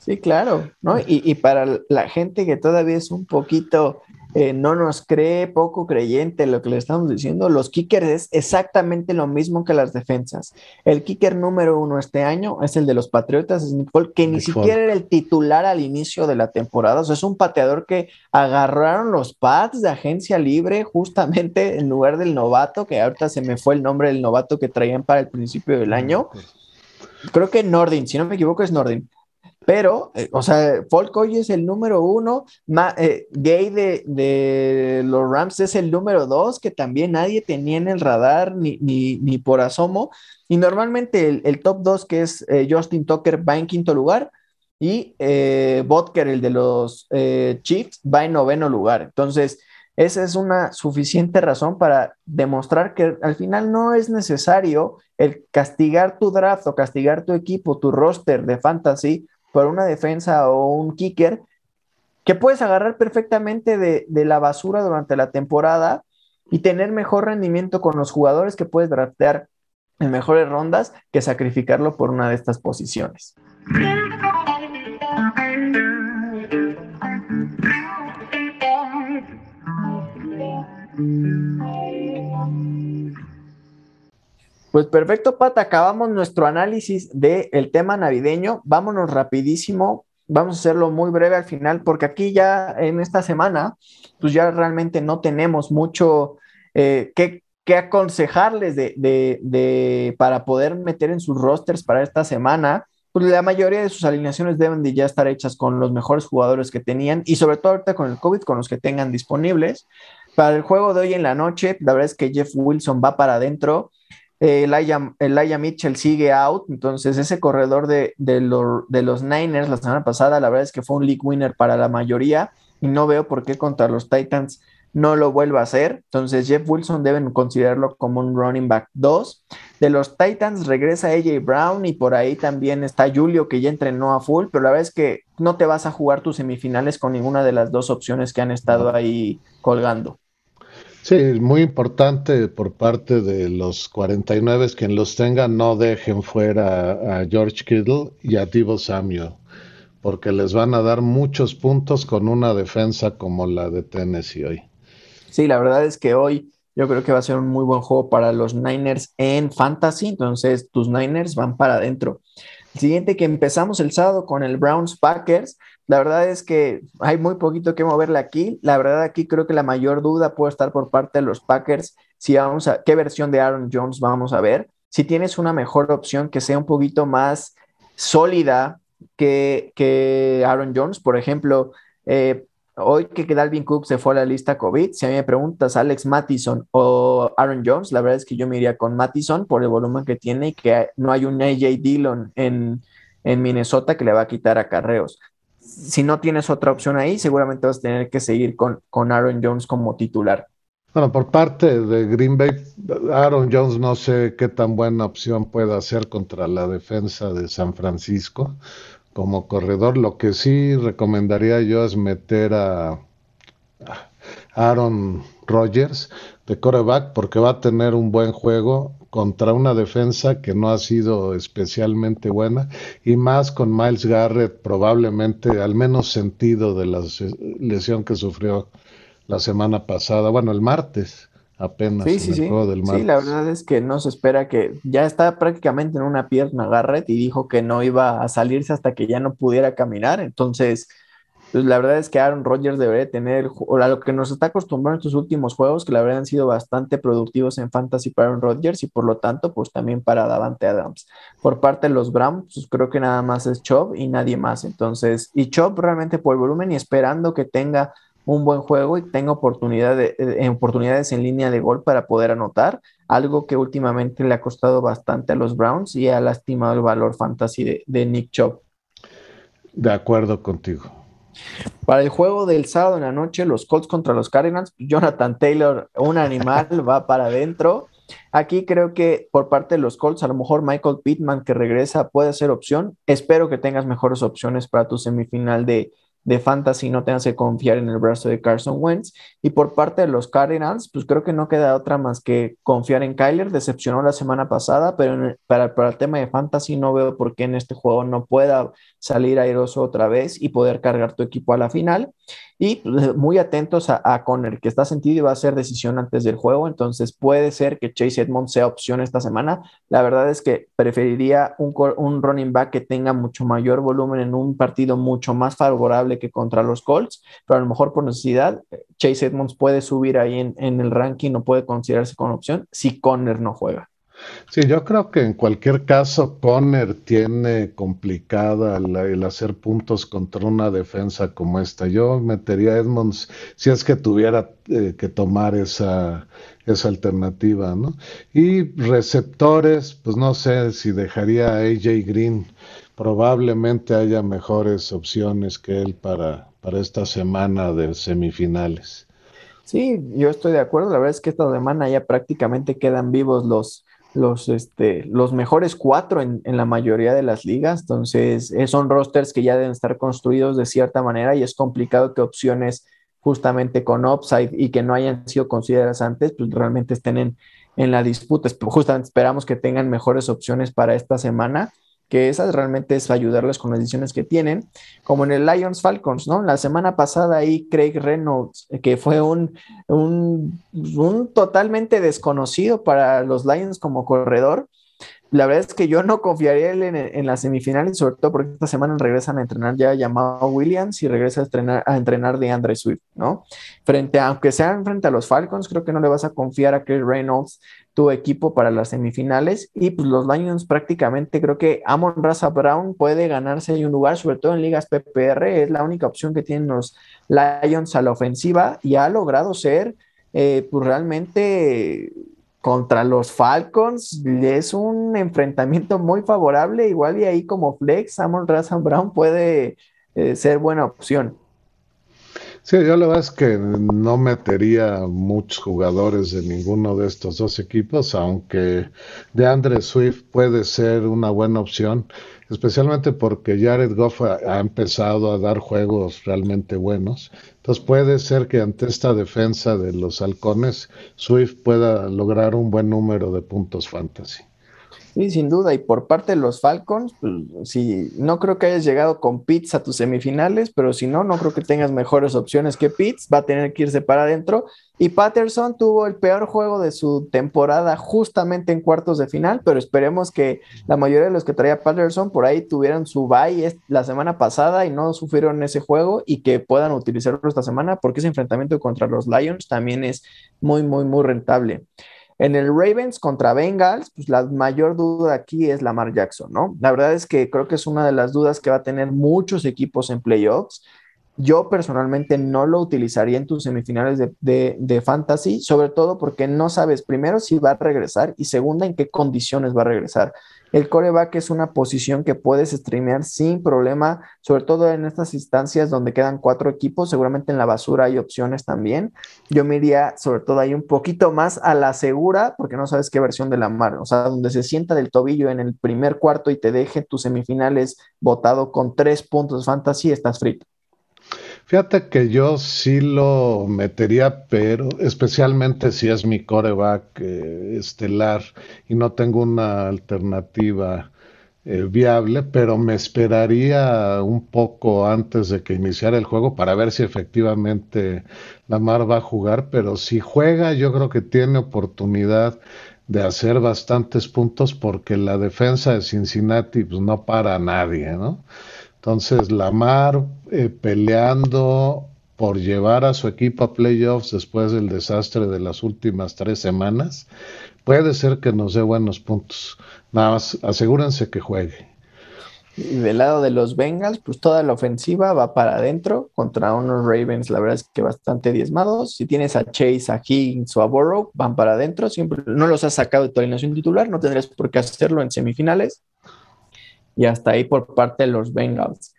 Speaker 1: Sí, claro, ¿no? Y, y para la gente que todavía es un poquito eh, no nos cree, poco creyente lo que le estamos diciendo, los kickers es exactamente lo mismo que las defensas. El kicker número uno este año es el de los Patriotas, es Nick que ni siquiera era el titular al inicio de la temporada. O sea, es un pateador que agarraron los pads de agencia libre justamente en lugar del novato, que ahorita se me fue el nombre del novato que traían para el principio del año. Creo que Nordin, si no me equivoco, es Nordin. Pero, eh, o sea, Folk hoy es el número uno, eh, Gay de, los Rams es el número dos, que también nadie tenía en el radar ni, ni, por asomo. Y normalmente el, top dos, que es eh, Justin Tucker, va en quinto lugar. Y Botker, el de los Chiefs, va en noveno lugar. Entonces, esa es una suficiente razón para demostrar que al final no es necesario el castigar tu draft o castigar tu equipo, tu roster de fantasy por una defensa o un kicker que puedes agarrar perfectamente de, la basura durante la temporada y tener mejor rendimiento con los jugadores que puedes draftear en mejores rondas que sacrificarlo por una de estas posiciones. Pues perfecto, Pat, acabamos nuestro análisis del tema navideño. Vámonos rapidísimo, vamos a hacerlo muy breve al final, porque aquí ya en esta semana, pues ya realmente no tenemos mucho eh, que, aconsejarles de, para poder meter en sus rosters para esta semana. Pues la mayoría de sus alineaciones deben de ya estar hechas con los mejores jugadores que tenían y sobre todo ahorita con el COVID, con los que tengan disponibles. Para el juego de hoy en la noche, la verdad es que Jeff Wilson va para adentro. Elijah, Mitchell sigue out, entonces ese corredor de, de, de, los Niners la semana pasada, la verdad es que fue un league winner para la mayoría y no veo por qué contra los Titans no lo vuelva a hacer. Entonces Jeff Wilson deben considerarlo como un running back 2. De los Titans regresa AJ Brown y por ahí también está Julio que ya entrenó a full, pero la verdad es que no te vas a jugar tus semifinales con ninguna de las dos opciones que han estado ahí colgando.
Speaker 2: Sí, muy importante por parte de los 49, quien los tenga, no dejen fuera a George Kittle y a Divo Samuel, porque les van a dar muchos puntos con una defensa como la de Tennessee hoy.
Speaker 1: Sí, la verdad es que hoy yo creo que va a ser un muy buen juego para los Niners en Fantasy, entonces tus Niners van para adentro. El siguiente que empezamos el sábado con el Browns Packers. La verdad es que hay muy poquito que moverle aquí. La verdad aquí creo que la mayor duda puede estar por parte de los Packers si vamos a qué versión de Aaron Jones vamos a ver. Si tienes una mejor opción que sea un poquito más sólida que, que Aaron Jones, por ejemplo, eh, hoy que Dalvin Cook se fue a la lista COVID, si a mí me preguntas Alex Mattison o Aaron Jones, la verdad es que yo me iría con Mattison por el volumen que tiene y que no hay un AJ Dillon en, en Minnesota que le va a quitar a carreos si no tienes otra opción ahí, seguramente vas a tener que seguir con, con Aaron Jones como titular.
Speaker 2: Bueno, por parte de Green Bay, Aaron Jones no sé qué tan buena opción pueda ser contra la defensa de San Francisco como corredor. Lo que sí recomendaría yo es meter a Aaron Rodgers de coreback porque va a tener un buen juego contra una defensa que no ha sido especialmente buena y más con Miles Garrett probablemente al menos sentido de la lesión que sufrió la semana pasada, bueno, el martes apenas
Speaker 1: sí, sí, sí. Sí, la verdad es que no se espera que ya está prácticamente en una pierna Garrett y dijo que no iba a salirse hasta que ya no pudiera caminar, entonces pues la verdad es que Aaron Rodgers debería tener, a lo que nos está acostumbrando en estos últimos juegos, que la verdad han sido bastante productivos en fantasy para Aaron Rodgers y por lo tanto, pues también para Davante Adams. Por parte de los Browns, pues creo que nada más es Chop y nadie más. Entonces, y Chop realmente por el volumen y esperando que tenga un buen juego y tenga oportunidad de, oportunidades en línea de gol para poder anotar, algo que últimamente le ha costado bastante a los Browns y ha lastimado el valor fantasy de, de Nick Chop.
Speaker 2: De acuerdo contigo.
Speaker 1: Para el juego del sábado en la noche, los Colts contra los Cardinals, Jonathan Taylor, un animal, va para adentro. Aquí creo que por parte de los Colts, a lo mejor Michael Pittman que regresa puede ser opción. Espero que tengas mejores opciones para tu semifinal de, de fantasy no tengas que confiar en el brazo de Carson Wentz. Y por parte de los Cardinals, pues creo que no queda otra más que confiar en Kyler. Decepcionó la semana pasada, pero para, para, el tema de fantasy no veo por qué en este juego no pueda salir airoso otra vez y poder cargar tu equipo a la final. Y pues, muy atentos a, Conner, que está sentido y va a ser decisión antes del juego. Entonces puede ser que Chase Edmonds sea opción esta semana. La verdad es que preferiría un, un running back que tenga mucho mayor volumen en un partido mucho más favorable que contra los Colts, pero a lo mejor por necesidad, Chase Edmonds puede subir ahí en, en el ranking, no puede considerarse con opción si Conner no juega.
Speaker 2: Sí, yo creo que en cualquier caso Conner tiene complicada el hacer puntos contra una defensa como esta. Yo metería a Edmonds si es que tuviera eh, que tomar esa, esa alternativa, ¿no? Y receptores, pues no sé si dejaría a AJ Green. Probablemente haya mejores opciones que él para, para esta semana de semifinales.
Speaker 1: Sí, yo estoy de acuerdo. La verdad es que esta semana ya prácticamente quedan vivos los, los, este, los mejores cuatro en, en, la mayoría de las ligas. Entonces, eh, son rosters que ya deben estar construidos de cierta manera y es complicado que opciones justamente con upside y que no hayan sido consideradas antes, pues realmente estén en, en la disputa. Justamente esperamos que tengan mejores opciones para esta semana que esas realmente es ayudarles con las decisiones que tienen, como en el Lions Falcons, ¿no? La semana pasada ahí Craig Reynolds, que fue un, un, un totalmente desconocido para los Lions como corredor, la verdad es que yo no confiaría en, en las semifinales, sobre todo porque esta semana regresan a entrenar ya llamado Williams y regresa a entrenar, a entrenar de Andre Swift, ¿no? Frente a, aunque sean frente a los Falcons, creo que no le vas a confiar a Chris Reynolds tu equipo para las semifinales y pues los Lions prácticamente creo que Amon Raza Brown puede ganarse un lugar, sobre todo en ligas PPR, es la única opción que tienen los Lions a la ofensiva y ha logrado ser eh, pues realmente contra los Falcons es un enfrentamiento muy favorable. Igual y ahí como flex, Amon Razan Brown puede eh, ser buena opción.
Speaker 2: Sí, yo la verdad es que no metería muchos jugadores de ninguno de estos dos equipos, aunque de Andre Swift puede ser una buena opción, especialmente porque Jared Goff ha, empezado a dar juegos realmente buenos. Entonces puede ser que ante esta defensa de los halcones, Swift pueda lograr un buen número de puntos fantasy.
Speaker 1: Sí, sin duda. Y por parte de los Falcons, pues, sí, no creo que hayas llegado con Pitts a tus semifinales, pero si no, no creo que tengas mejores opciones que Pitts. Va a tener que irse para adentro. Y Patterson tuvo el peor juego de su temporada justamente en cuartos de final, pero esperemos que la mayoría de los que traía Patterson por ahí tuvieran su bye la semana pasada y no sufrieron ese juego y que puedan utilizarlo esta semana porque ese enfrentamiento contra los Lions también es muy, muy, muy rentable. En el Ravens contra Bengals, pues la mayor duda aquí es Lamar Jackson, ¿no? La verdad es que creo que es una de las dudas que va a tener muchos equipos en playoffs. Yo personalmente no lo utilizaría en tus semifinales de, de, fantasy, sobre todo porque no sabes primero si va a regresar y segunda en qué condiciones va a regresar. El coreback es una posición que puedes streamear sin problema, sobre todo en estas instancias donde quedan cuatro equipos. Seguramente en la basura hay opciones también. Yo me iría sobre todo ahí un poquito más a la segura, porque no sabes qué versión de la mar, o sea, donde se sienta del tobillo en el primer cuarto y te deje tus semifinales votado con tres puntos fantasy, estás frito.
Speaker 2: Fíjate que yo sí lo metería, pero especialmente si es mi coreback eh, estelar y no tengo una alternativa eh, viable, pero me esperaría un poco antes de que iniciara el juego para ver si efectivamente Lamar va a jugar, pero si juega yo creo que tiene oportunidad de hacer bastantes puntos porque la defensa de Cincinnati pues, no para a nadie, ¿no? Entonces, Lamar eh, peleando por llevar a su equipo a playoffs después del desastre de las últimas tres semanas, puede ser que nos dé buenos puntos. Nada más, asegúrense que juegue.
Speaker 1: Y del lado de los Bengals, pues toda la ofensiva va para adentro contra unos Ravens, la verdad es que bastante diezmados. Si tienes a Chase, a Higgins o a Burrow, van para adentro. Siempre no los has sacado de tu alineación titular, no tendrías por qué hacerlo en semifinales y hasta ahí por parte de los Bengals.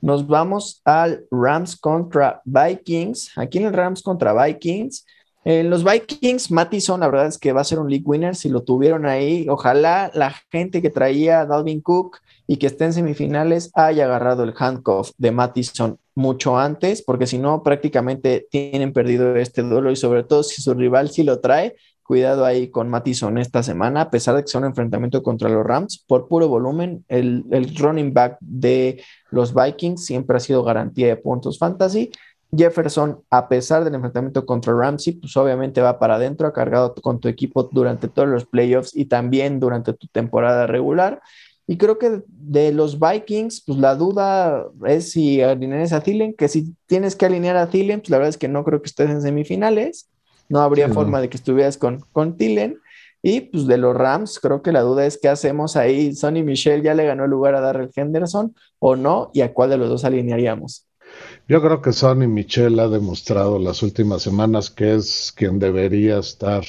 Speaker 1: Nos vamos al Rams contra Vikings. Aquí en el Rams contra Vikings, en los Vikings, Mattison, la verdad es que va a ser un league winner si lo tuvieron ahí. Ojalá la gente que traía a Dalvin Cook y que esté en semifinales haya agarrado el handcuff de Mattison mucho antes, porque si no, prácticamente tienen perdido este duelo y sobre todo si su rival sí lo trae, Cuidado ahí con Mattison esta semana, a pesar de que sea un enfrentamiento contra los Rams, por puro volumen, el, running back de los Vikings siempre ha sido garantía de puntos fantasy. Jefferson, a pesar del enfrentamiento contra Ramsey, pues obviamente va para adentro, ha cargado con tu equipo durante todos los playoffs y también durante tu temporada regular. Y creo que de los Vikings, pues la duda es si alineas a Thielen, que si tienes que alinear a Thielen, pues la verdad es que no creo que estés en semifinales. No habría forma de que estuvieras con, con Tillen. Y pues de los Rams, creo que la duda es qué hacemos ahí. Sonny Michel ya le ganó el lugar a Darrell Henderson o no, y a cuál de los dos alinearíamos.
Speaker 2: Yo creo que Sonny Michel ha demostrado las últimas semanas que es quien debería estar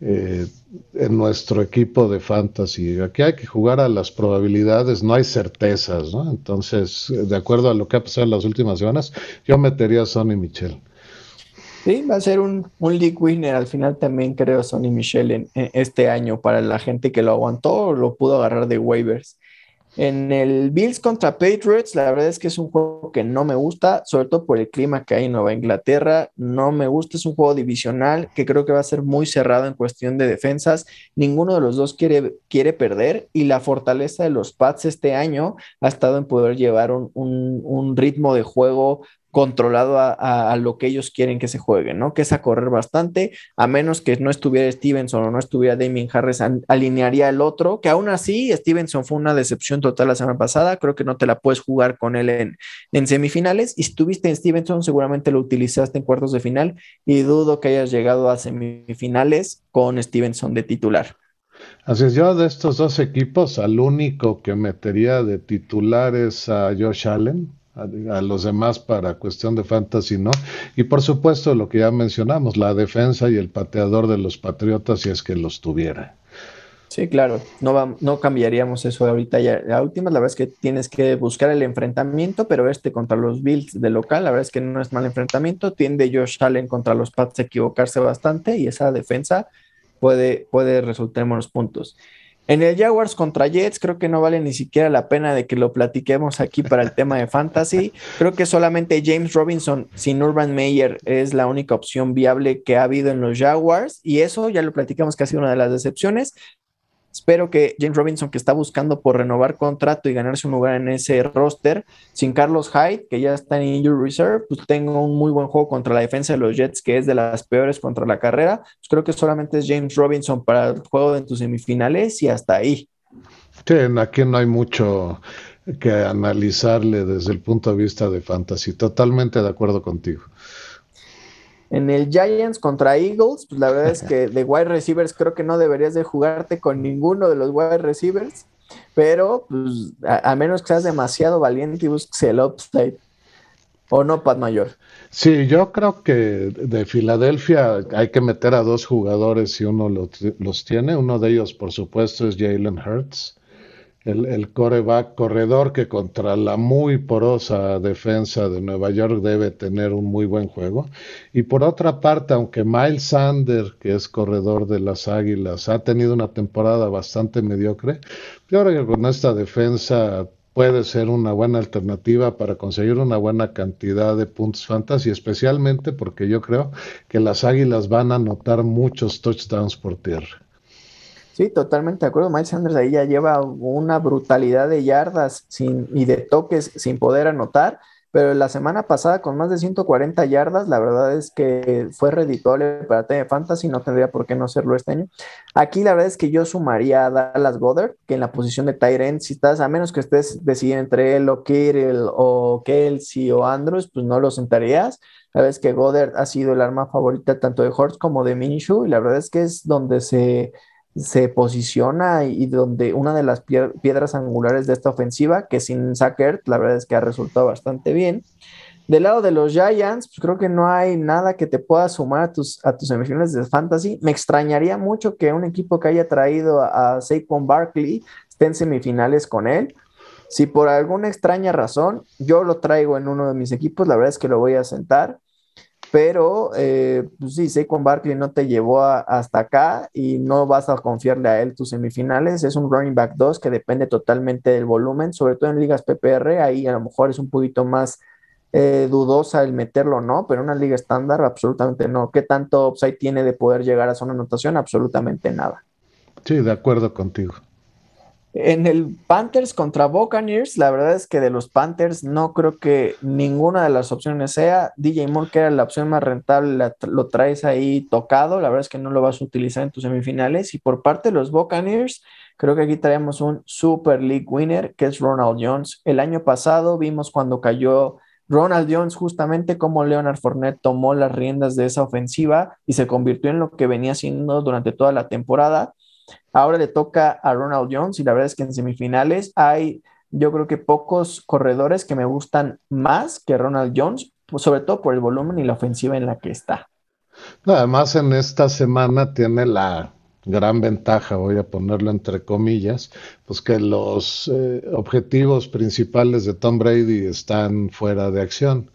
Speaker 2: eh, en nuestro equipo de fantasy. Aquí hay que jugar a las probabilidades, no hay certezas, ¿no? Entonces, de acuerdo a lo que ha pasado en las últimas semanas, yo metería a Sonny Michel.
Speaker 1: Sí, va a ser un, un league winner al final también creo Sonny Michel en, este año para la gente que lo aguantó lo pudo agarrar de waivers. En el Bills contra Patriots, la verdad es que es un juego que no me gusta, sobre todo por el clima que hay en Nueva Inglaterra. No me gusta, es un juego divisional que creo que va a ser muy cerrado en cuestión de defensas. Ninguno de los dos quiere, quiere perder y la fortaleza de los Pats este año ha estado en poder llevar un, un, un ritmo de juego controlado a, lo que ellos quieren que se juegue, ¿no? Que es a correr bastante, a menos que no estuviera Stevenson o no estuviera Damien Harris, alinearía el otro, que aún así Stevenson fue una decepción total la semana pasada, creo que no te la puedes jugar con él en, semifinales, y si tuviste en Stevenson seguramente lo utilizaste en cuartos de final, y dudo que hayas llegado a semifinales con Stevenson de titular.
Speaker 2: Así es, yo de estos dos equipos, al único que metería de titular es a Josh Allen a, los demás para cuestión de fantasy, ¿no? Y por supuesto lo que ya mencionamos, la defensa y el pateador de los Patriotas si es que los tuviera.
Speaker 1: Sí, claro, no, no cambiaríamos eso ahorita. Ya, la última, la verdad es que tienes que buscar el enfrentamiento, pero este contra los Bills de local, la verdad es que no es mal enfrentamiento. Tiende Josh Allen contra los Pats a equivocarse bastante y esa defensa puede, puede resultar en buenos puntos. En el Jaguars contra Jets, creo que no vale ni siquiera la pena de que lo platiquemos aquí para el tema de fantasy. Creo que solamente James Robinson sin Urban Meyer es la única opción viable que ha habido en los Jaguars. Y eso ya lo platicamos que ha sido una de las decepciones. Espero que James Robinson, que está buscando por renovar contrato y ganarse un lugar en ese roster, sin Carlos Hyde, que ya está en Injury Reserve, pues tenga un muy buen juego contra la defensa de los Jets, que es de las peores contra la carrera. Pues creo que solamente es James Robinson para el juego de tus semifinales y hasta ahí.
Speaker 2: Sí, aquí no hay mucho que analizarle desde el punto de vista de fantasy. Totalmente de acuerdo contigo.
Speaker 1: En el Giants contra Eagles, pues la verdad es que de wide receivers creo que no deberías de jugarte con ninguno de los wide receivers, pero pues a, menos que seas demasiado valiente y busques el upside. ¿O no, Pat Mayor?
Speaker 2: Sí, yo creo que de Filadelfia hay que meter a dos jugadores si uno los tiene. Uno de ellos, por supuesto, es Jalen Hurts el, el coreback corredor que contra la muy porosa defensa de Nueva York debe tener un muy buen juego. Y por otra parte, aunque Miles Sanders, que es corredor de las Águilas, ha tenido una temporada bastante mediocre, yo creo que con esta defensa puede ser una buena alternativa para conseguir una buena cantidad de puntos fantasy, especialmente porque yo creo que las Águilas van a anotar muchos touchdowns por tierra.
Speaker 1: Sí, totalmente de acuerdo. Miles Sanders ahí ya lleva una brutalidad de yardas sin, y de toques sin poder anotar, pero la semana pasada con más de 140 yardas, la verdad es que fue redituable para tener Fantasy, no tendría por qué no serlo este año. Aquí la verdad es que yo sumaría a Dallas Goddard, que en la posición de Tyrant, si estás, a menos que estés decidiendo entre él o Kirill o Kelsey o Andrews, pues no lo sentarías. La verdad es que Goddard ha sido el arma favorita tanto de Hortz como de Minshew, y la verdad es que es donde se se posiciona y donde una de las piedras angulares de esta ofensiva, que sin Sackert, la verdad es que ha resultado bastante bien. Del lado de los Giants, pues creo que no hay nada que te pueda sumar a tus, a tus semifinales de fantasy. Me extrañaría mucho que un equipo que haya traído a, a Saquon Barkley esté en semifinales con él. Si por alguna extraña razón yo lo traigo en uno de mis equipos, la verdad es que lo voy a sentar pero eh, pues sí, Saquon Barkley no te llevó hasta acá y no vas a confiarle a él tus semifinales. Es un running back 2 que depende totalmente del volumen, sobre todo en ligas PPR, ahí a lo mejor es un poquito más eh, dudosa el meterlo o no, pero en una liga estándar absolutamente no. ¿Qué tanto upside tiene de poder llegar a zona anotación? Absolutamente nada.
Speaker 2: Sí, de acuerdo contigo.
Speaker 1: En el Panthers contra Buccaneers, la verdad es que de los Panthers no creo que ninguna de las opciones sea. DJ Moore, que era la opción más rentable, lo traes ahí tocado. La verdad es que no lo vas a utilizar en tus semifinales. Y por parte de los Buccaneers, creo que aquí traemos un Super League winner, que es Ronald Jones. El año pasado vimos cuando cayó Ronald Jones, justamente como Leonard Fournette tomó las riendas de esa ofensiva y se convirtió en lo que venía siendo durante toda la temporada Ahora le toca a Ronald Jones y la verdad es que en semifinales hay, yo creo que pocos corredores que me gustan más que Ronald Jones, pues sobre todo por el volumen y la ofensiva en la que está.
Speaker 2: Además, en esta semana tiene la gran ventaja, voy a ponerlo entre comillas, pues que los eh, objetivos principales de Tom Brady están fuera de acción.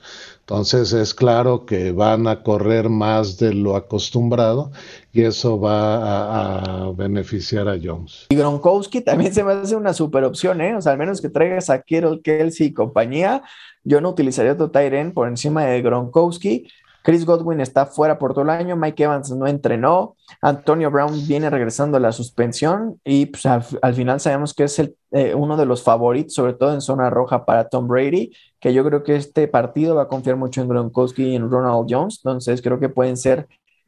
Speaker 2: Entonces es claro que van a correr más de lo acostumbrado y eso va a, beneficiar a Jones.
Speaker 1: Y Gronkowski también se me hace una super opción, ¿eh? O sea, al menos que traigas a Kittle, Kelsey y compañía, yo no utilizaría tu Tyren por encima de Gronkowski. Chris Godwin está fuera por todo el año, Mike Evans no entrenó, Antonio Brown viene regresando a la suspensión y pues, al, final sabemos que es eh, uno de los favoritos, sobre todo en zona roja para Tom Brady, que yo creo que este partido va a confiar mucho en Gronkowski y en Ronald Jones, entonces creo que pueden ser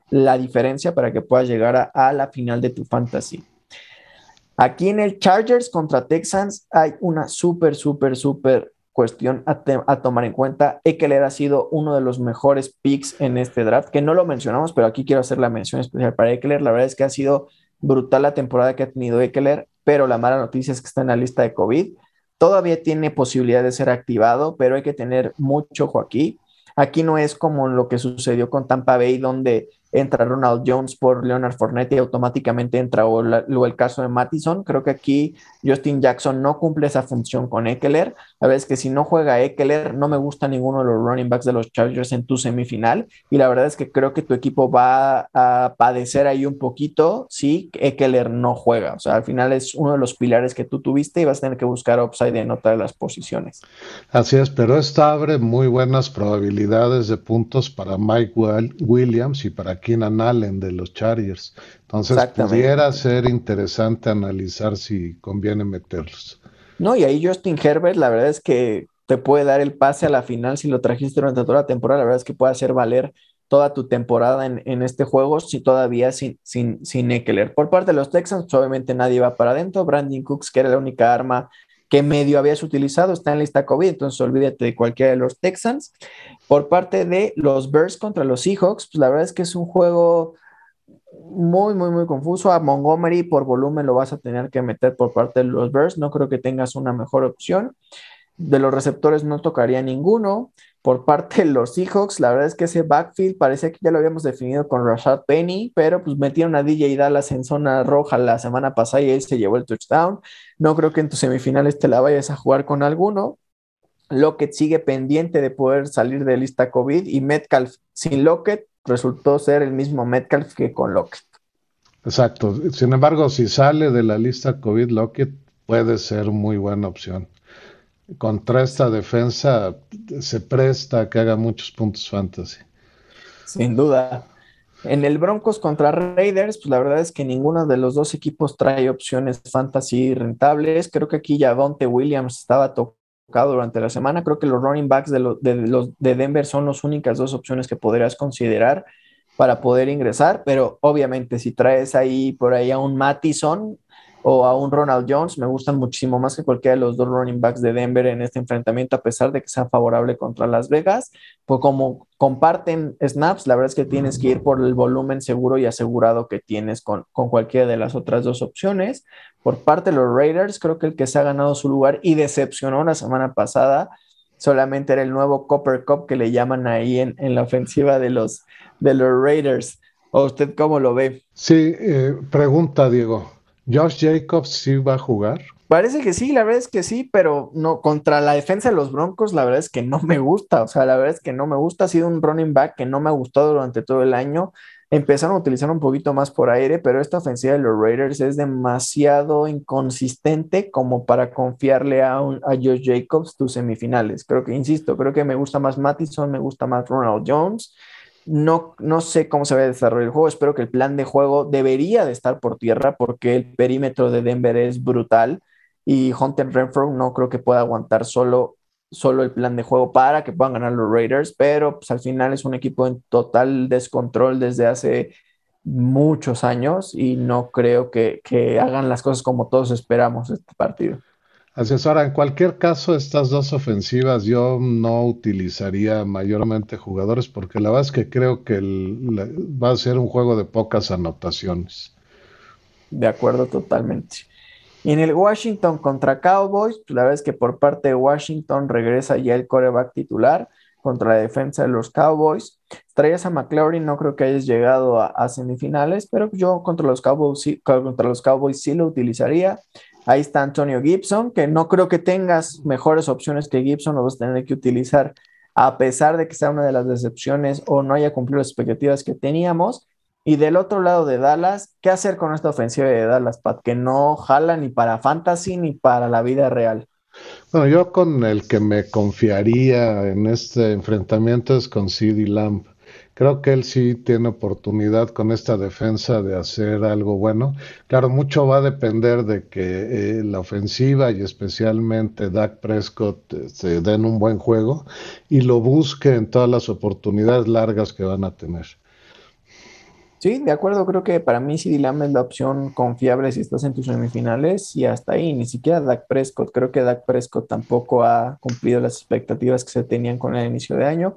Speaker 1: la diferencia para que puedas llegar a la final de tu fantasy. Aquí en el Chargers contra Texans hay una súper, súper, súper cuestión a, tomar en cuenta. Eckler ha sido uno de los mejores picks en este draft, que no lo mencionamos, pero aquí quiero hacer la mención especial para Eckler. La verdad es que ha sido brutal la temporada que ha tenido Eckler, pero la mala noticia es que está en la lista de COVID. todavía tiene posibilidad de ser activado, pero hay que tener mucho ojo aquí. Aquí no es como lo que sucedió con Tampa Bay, donde entra Ronald Jones por Leonard Fournette y automáticamente entra o, el caso de Mattison. Creo que aquí Justin Jackson no cumple esa función con Eckler. La verdad es que si no juega Eckler, no me gusta ninguno de los running backs de los Chargers en tu semifinal. Y la verdad es que creo que tu equipo va a padecer ahí un poquito si Eckler no juega. O sea, al final es uno de los pilares que tú tuviste y vas a tener que buscar upside en otra de las posiciones.
Speaker 2: Así es, pero esta abre muy buenas probabilidades de puntos para Mike Williams y para Keenan Allen de los Chargers. Entonces pudiera ser interesante analizar si conviene meterlos.
Speaker 1: No, y ahí Justin Herbert, la verdad es que te puede dar el pase a la final si lo trajiste durante toda la temporada. La verdad es que puede hacer valer toda tu temporada en, este juego, si todavía sin, sin, sin Eckler. Por parte de los Texans, pues, obviamente nadie va para adentro. Brandon Cooks, que era la única arma que medio habías utilizado, está en lista COVID, entonces olvídate de cualquiera de los Texans. Por parte de los Bears contra los Seahawks, pues la verdad es que es un juego muy, muy, muy confuso. A Montgomery por volumen lo vas a tener que meter por parte de los Bears. No creo que tengas una mejor opción. De los receptores no tocaría ninguno. Por parte de los Seahawks, la verdad es que ese backfield parece que ya lo habíamos definido con Rashad Penny, pero pues metieron a DJ Dallas en zona roja la semana pasada y él se llevó el touchdown. No creo que en tus semifinales te la vayas a jugar con alguno. Lockett sigue pendiente de poder salir de lista COVID y Metcalf sin Lockett resultó ser el mismo Metcalf que con Lockett.
Speaker 2: Exacto. Sin embargo, si sale de la lista COVID, Lockett puede ser muy buena opción. Contra esta defensa se presta a que haga muchos puntos fantasy.
Speaker 1: Sin duda. En el Broncos contra Raiders, pues la verdad es que ninguno de los dos equipos trae opciones fantasy rentables. Creo que aquí ya Donte Williams estaba tocado durante la semana. Creo que los running backs de, los, de, los, de Denver son las únicas dos opciones que podrías considerar para poder ingresar, pero obviamente si traes ahí por ahí a un Mattison, o a un Ronald Jones. Me gustan muchísimo más que cualquiera de los dos running backs de Denver en este enfrentamiento, a pesar de que sea favorable contra Las Vegas. Pues como comparten snaps, la verdad es que tienes que ir por el volumen seguro y asegurado que tienes con, con cualquiera de las otras dos opciones. Por parte de los Raiders, creo que el que se ha ganado su lugar y decepcionó la semana pasada solamente era el nuevo Copper Cup que le llaman ahí en, en la ofensiva de los, de los Raiders. ¿O usted cómo lo ve?
Speaker 2: Sí, eh, pregunta, Diego. Josh Jacobs sí va a jugar.
Speaker 1: Parece que sí, la verdad es que sí, pero no contra la defensa de los Broncos, la verdad es que no me gusta. O sea, la verdad es que no me gusta. Ha sido un running back que no me ha gustado durante todo el año. Empezaron a utilizar un poquito más por aire, pero esta ofensiva de los Raiders es demasiado inconsistente como para confiarle a, a Josh Jacobs tus semifinales. Creo que, insisto, creo que me gusta más Mattison, me gusta más Ronald Jones no, no sé cómo se va a desarrollar el juego. Espero que el plan de juego debería de estar por tierra porque el perímetro de Denver es brutal y Hunter Renfro no creo que pueda aguantar solo, solo el plan de juego para que puedan ganar los Raiders, pero pues, al final es un equipo en total descontrol desde hace muchos años y no creo que, que hagan las cosas como todos esperamos este partido.
Speaker 2: Asesora, en cualquier caso, estas dos ofensivas yo no utilizaría mayormente jugadores porque la verdad es que creo que va a ser un juego de pocas anotaciones.
Speaker 1: De acuerdo, totalmente. En el Washington contra Cowboys, pues la verdad es que por parte de Washington regresa ya el coreback titular contra la defensa de los Cowboys. Traías a McLaurin, no creo que hayas llegado a, a semifinales, pero yo contra los Cowboys, contra los Cowboys sí lo utilizaría. Ahí está Antonio Gibson, que no creo que tengas mejores opciones que Gibson, lo vas a tener que utilizar a pesar de que sea una de las decepciones o no haya cumplido las expectativas que teníamos. Y del otro lado de Dallas, ¿qué hacer con esta ofensiva de Dallas, Pat? Que no jala ni para fantasy ni para la vida real.
Speaker 2: Bueno, yo con el que me confiaría en este enfrentamiento es con CD Lamb. Creo que él sí tiene oportunidad con esta defensa de hacer algo bueno. Claro, mucho va a depender de que eh, la ofensiva y especialmente Dak Prescott se den un buen juego y lo busque en todas las oportunidades largas que van a tener.
Speaker 1: Sí, de acuerdo, creo que para mí CD es la opción confiable si estás en tus semifinales y hasta ahí, ni siquiera Dak Prescott, creo que Dak Prescott tampoco ha cumplido las expectativas que se tenían con el inicio de año.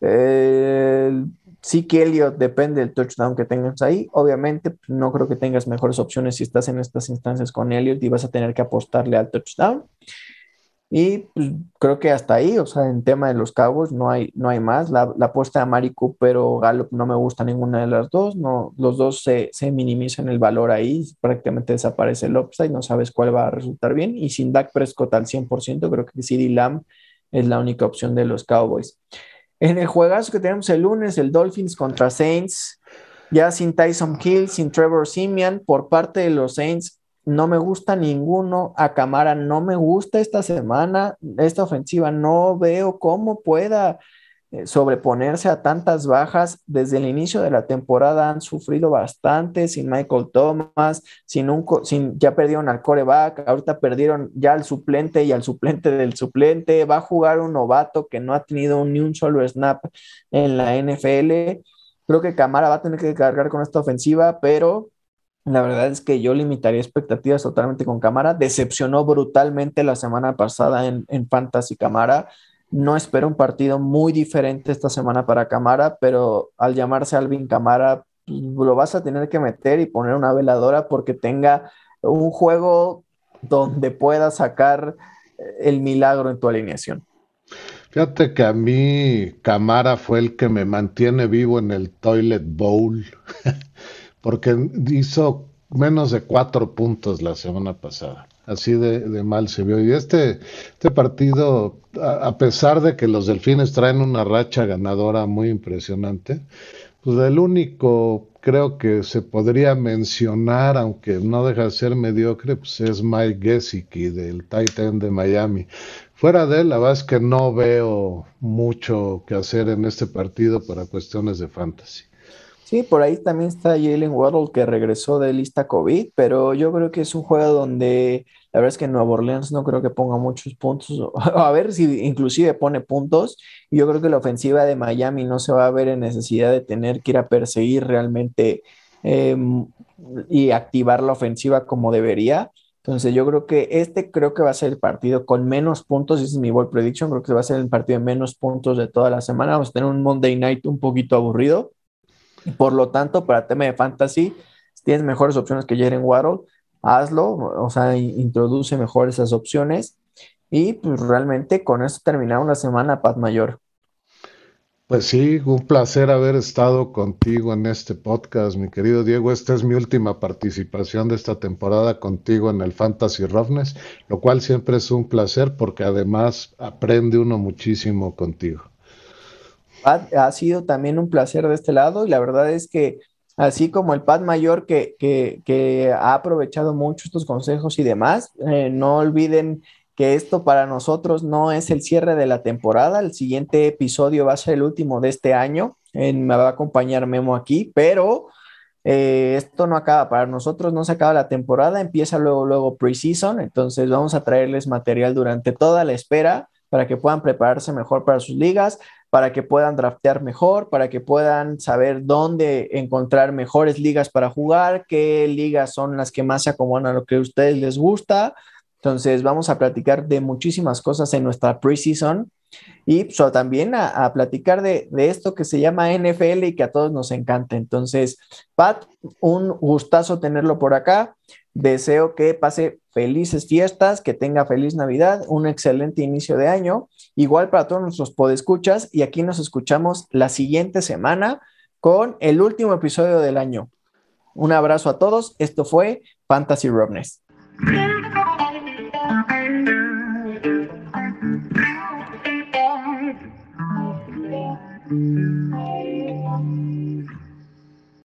Speaker 1: Eh, sí que Elliot depende del touchdown que tengas ahí. Obviamente, no creo que tengas mejores opciones si estás en estas instancias con Elliot y vas a tener que apostarle al touchdown. Y pues, creo que hasta ahí, o sea, en tema de los cabos no hay, no hay más. La, apuesta de Mari Cooper o Gallup no me gusta ninguna de las dos. No, los dos se, se minimizan el valor ahí, prácticamente desaparece el upside, no sabes cuál va a resultar bien. Y sin Dak Prescott al 100%, creo que CD Lamb es la única opción de los Cowboys. En el juegazo que tenemos el lunes, el Dolphins contra Saints, ya sin Tyson Hill, sin Trevor Simeon, por parte de los Saints, no me gusta ninguno. A Camara no me gusta esta semana, esta ofensiva. No veo cómo pueda sobreponerse a tantas bajas. Desde el inicio de la temporada han sufrido bastante sin Michael Thomas, sin un, sin, ya perdieron al coreback, ahorita perdieron ya al suplente y al suplente del suplente. Va a jugar un novato que no ha tenido ni un solo snap en la NFL. Creo que Camara va a tener que cargar con esta ofensiva, pero la verdad es que yo limitaría expectativas totalmente con Camara. Decepcionó brutalmente la semana pasada en, Fantasy Camara. No espero un partido muy diferente esta semana para Camara, pero al llamarse Alvin Camara, lo vas a tener que meter y poner una veladora porque tenga un juego donde pueda sacar el milagro en tu alineación.
Speaker 2: Fíjate que a mí Camara fue el que me mantiene vivo en el Toilet Bowl. porque hizo menos de cuatro puntos la semana pasada. Así de, mal se vio. Y este, este partido, a, pesar de que los delfines traen una racha ganadora muy impresionante, pues el único creo que se podría mencionar, aunque no deja de ser mediocre, pues es Mike Gesicki del Titan de Miami. Fuera de él, la verdad es que no veo mucho que hacer en este partido para cuestiones de fantasy.
Speaker 1: Sí, por ahí también está Jalen Waddle que regresó de lista COVID, pero yo creo que es un juego donde la verdad es que Nueva Orleans no creo que ponga muchos puntos, a ver si inclusive pone puntos. Yo creo que la ofensiva de Miami no se va a ver en necesidad de tener que ir a perseguir realmente em, y activar la ofensiva como debería. Entonces yo creo que este creo que va a ser el partido con menos puntos, ese es mi ball prediction, creo que va a ser el partido de menos puntos de toda la semana. Vamos a tener un Monday Night un poquito aburrido por lo tanto, para tema de fantasy, si tienes mejores opciones que Jaren Waddle, hazlo, o sea, introduce mejor esas opciones. Y pues realmente con esto terminamos la semana, Pat Mayor.
Speaker 2: Pues sí, un placer haber estado contigo en este podcast, mi querido Diego. Esta es mi última participación de esta temporada contigo en el Fantasy Roughness, lo cual siempre es un placer porque además aprende uno muchísimo contigo
Speaker 1: ha sido también un placer de este lado y la verdad es que así como el Pat Mayor que, que, ha aprovechado mucho estos consejos y demás, eh, no olviden que esto para nosotros no es el cierre de la temporada, el siguiente episodio va a ser el último de este año, me va a acompañar Memo aquí, pero eh, esto no acaba, para nosotros no se acaba la temporada, empieza luego, luego preseason, entonces vamos a traerles material durante toda la espera para que puedan prepararse mejor para sus ligas para que puedan draftear mejor, para que puedan saber dónde encontrar mejores ligas para jugar, qué ligas son las que más se acomodan a lo que a ustedes les gusta. Entonces vamos a platicar de muchísimas cosas en nuestra preseason y pues, también a, platicar de, de, esto que se llama NFL y que a todos nos encanta. Entonces, Pat, un gustazo tenerlo por acá. Deseo que pase felices fiestas, que tenga feliz Navidad, un excelente inicio de año. Igual para todos nuestros podescuchas y aquí nos escuchamos la siguiente semana con el último episodio del año. Un abrazo a todos. Esto fue Fantasy Robness.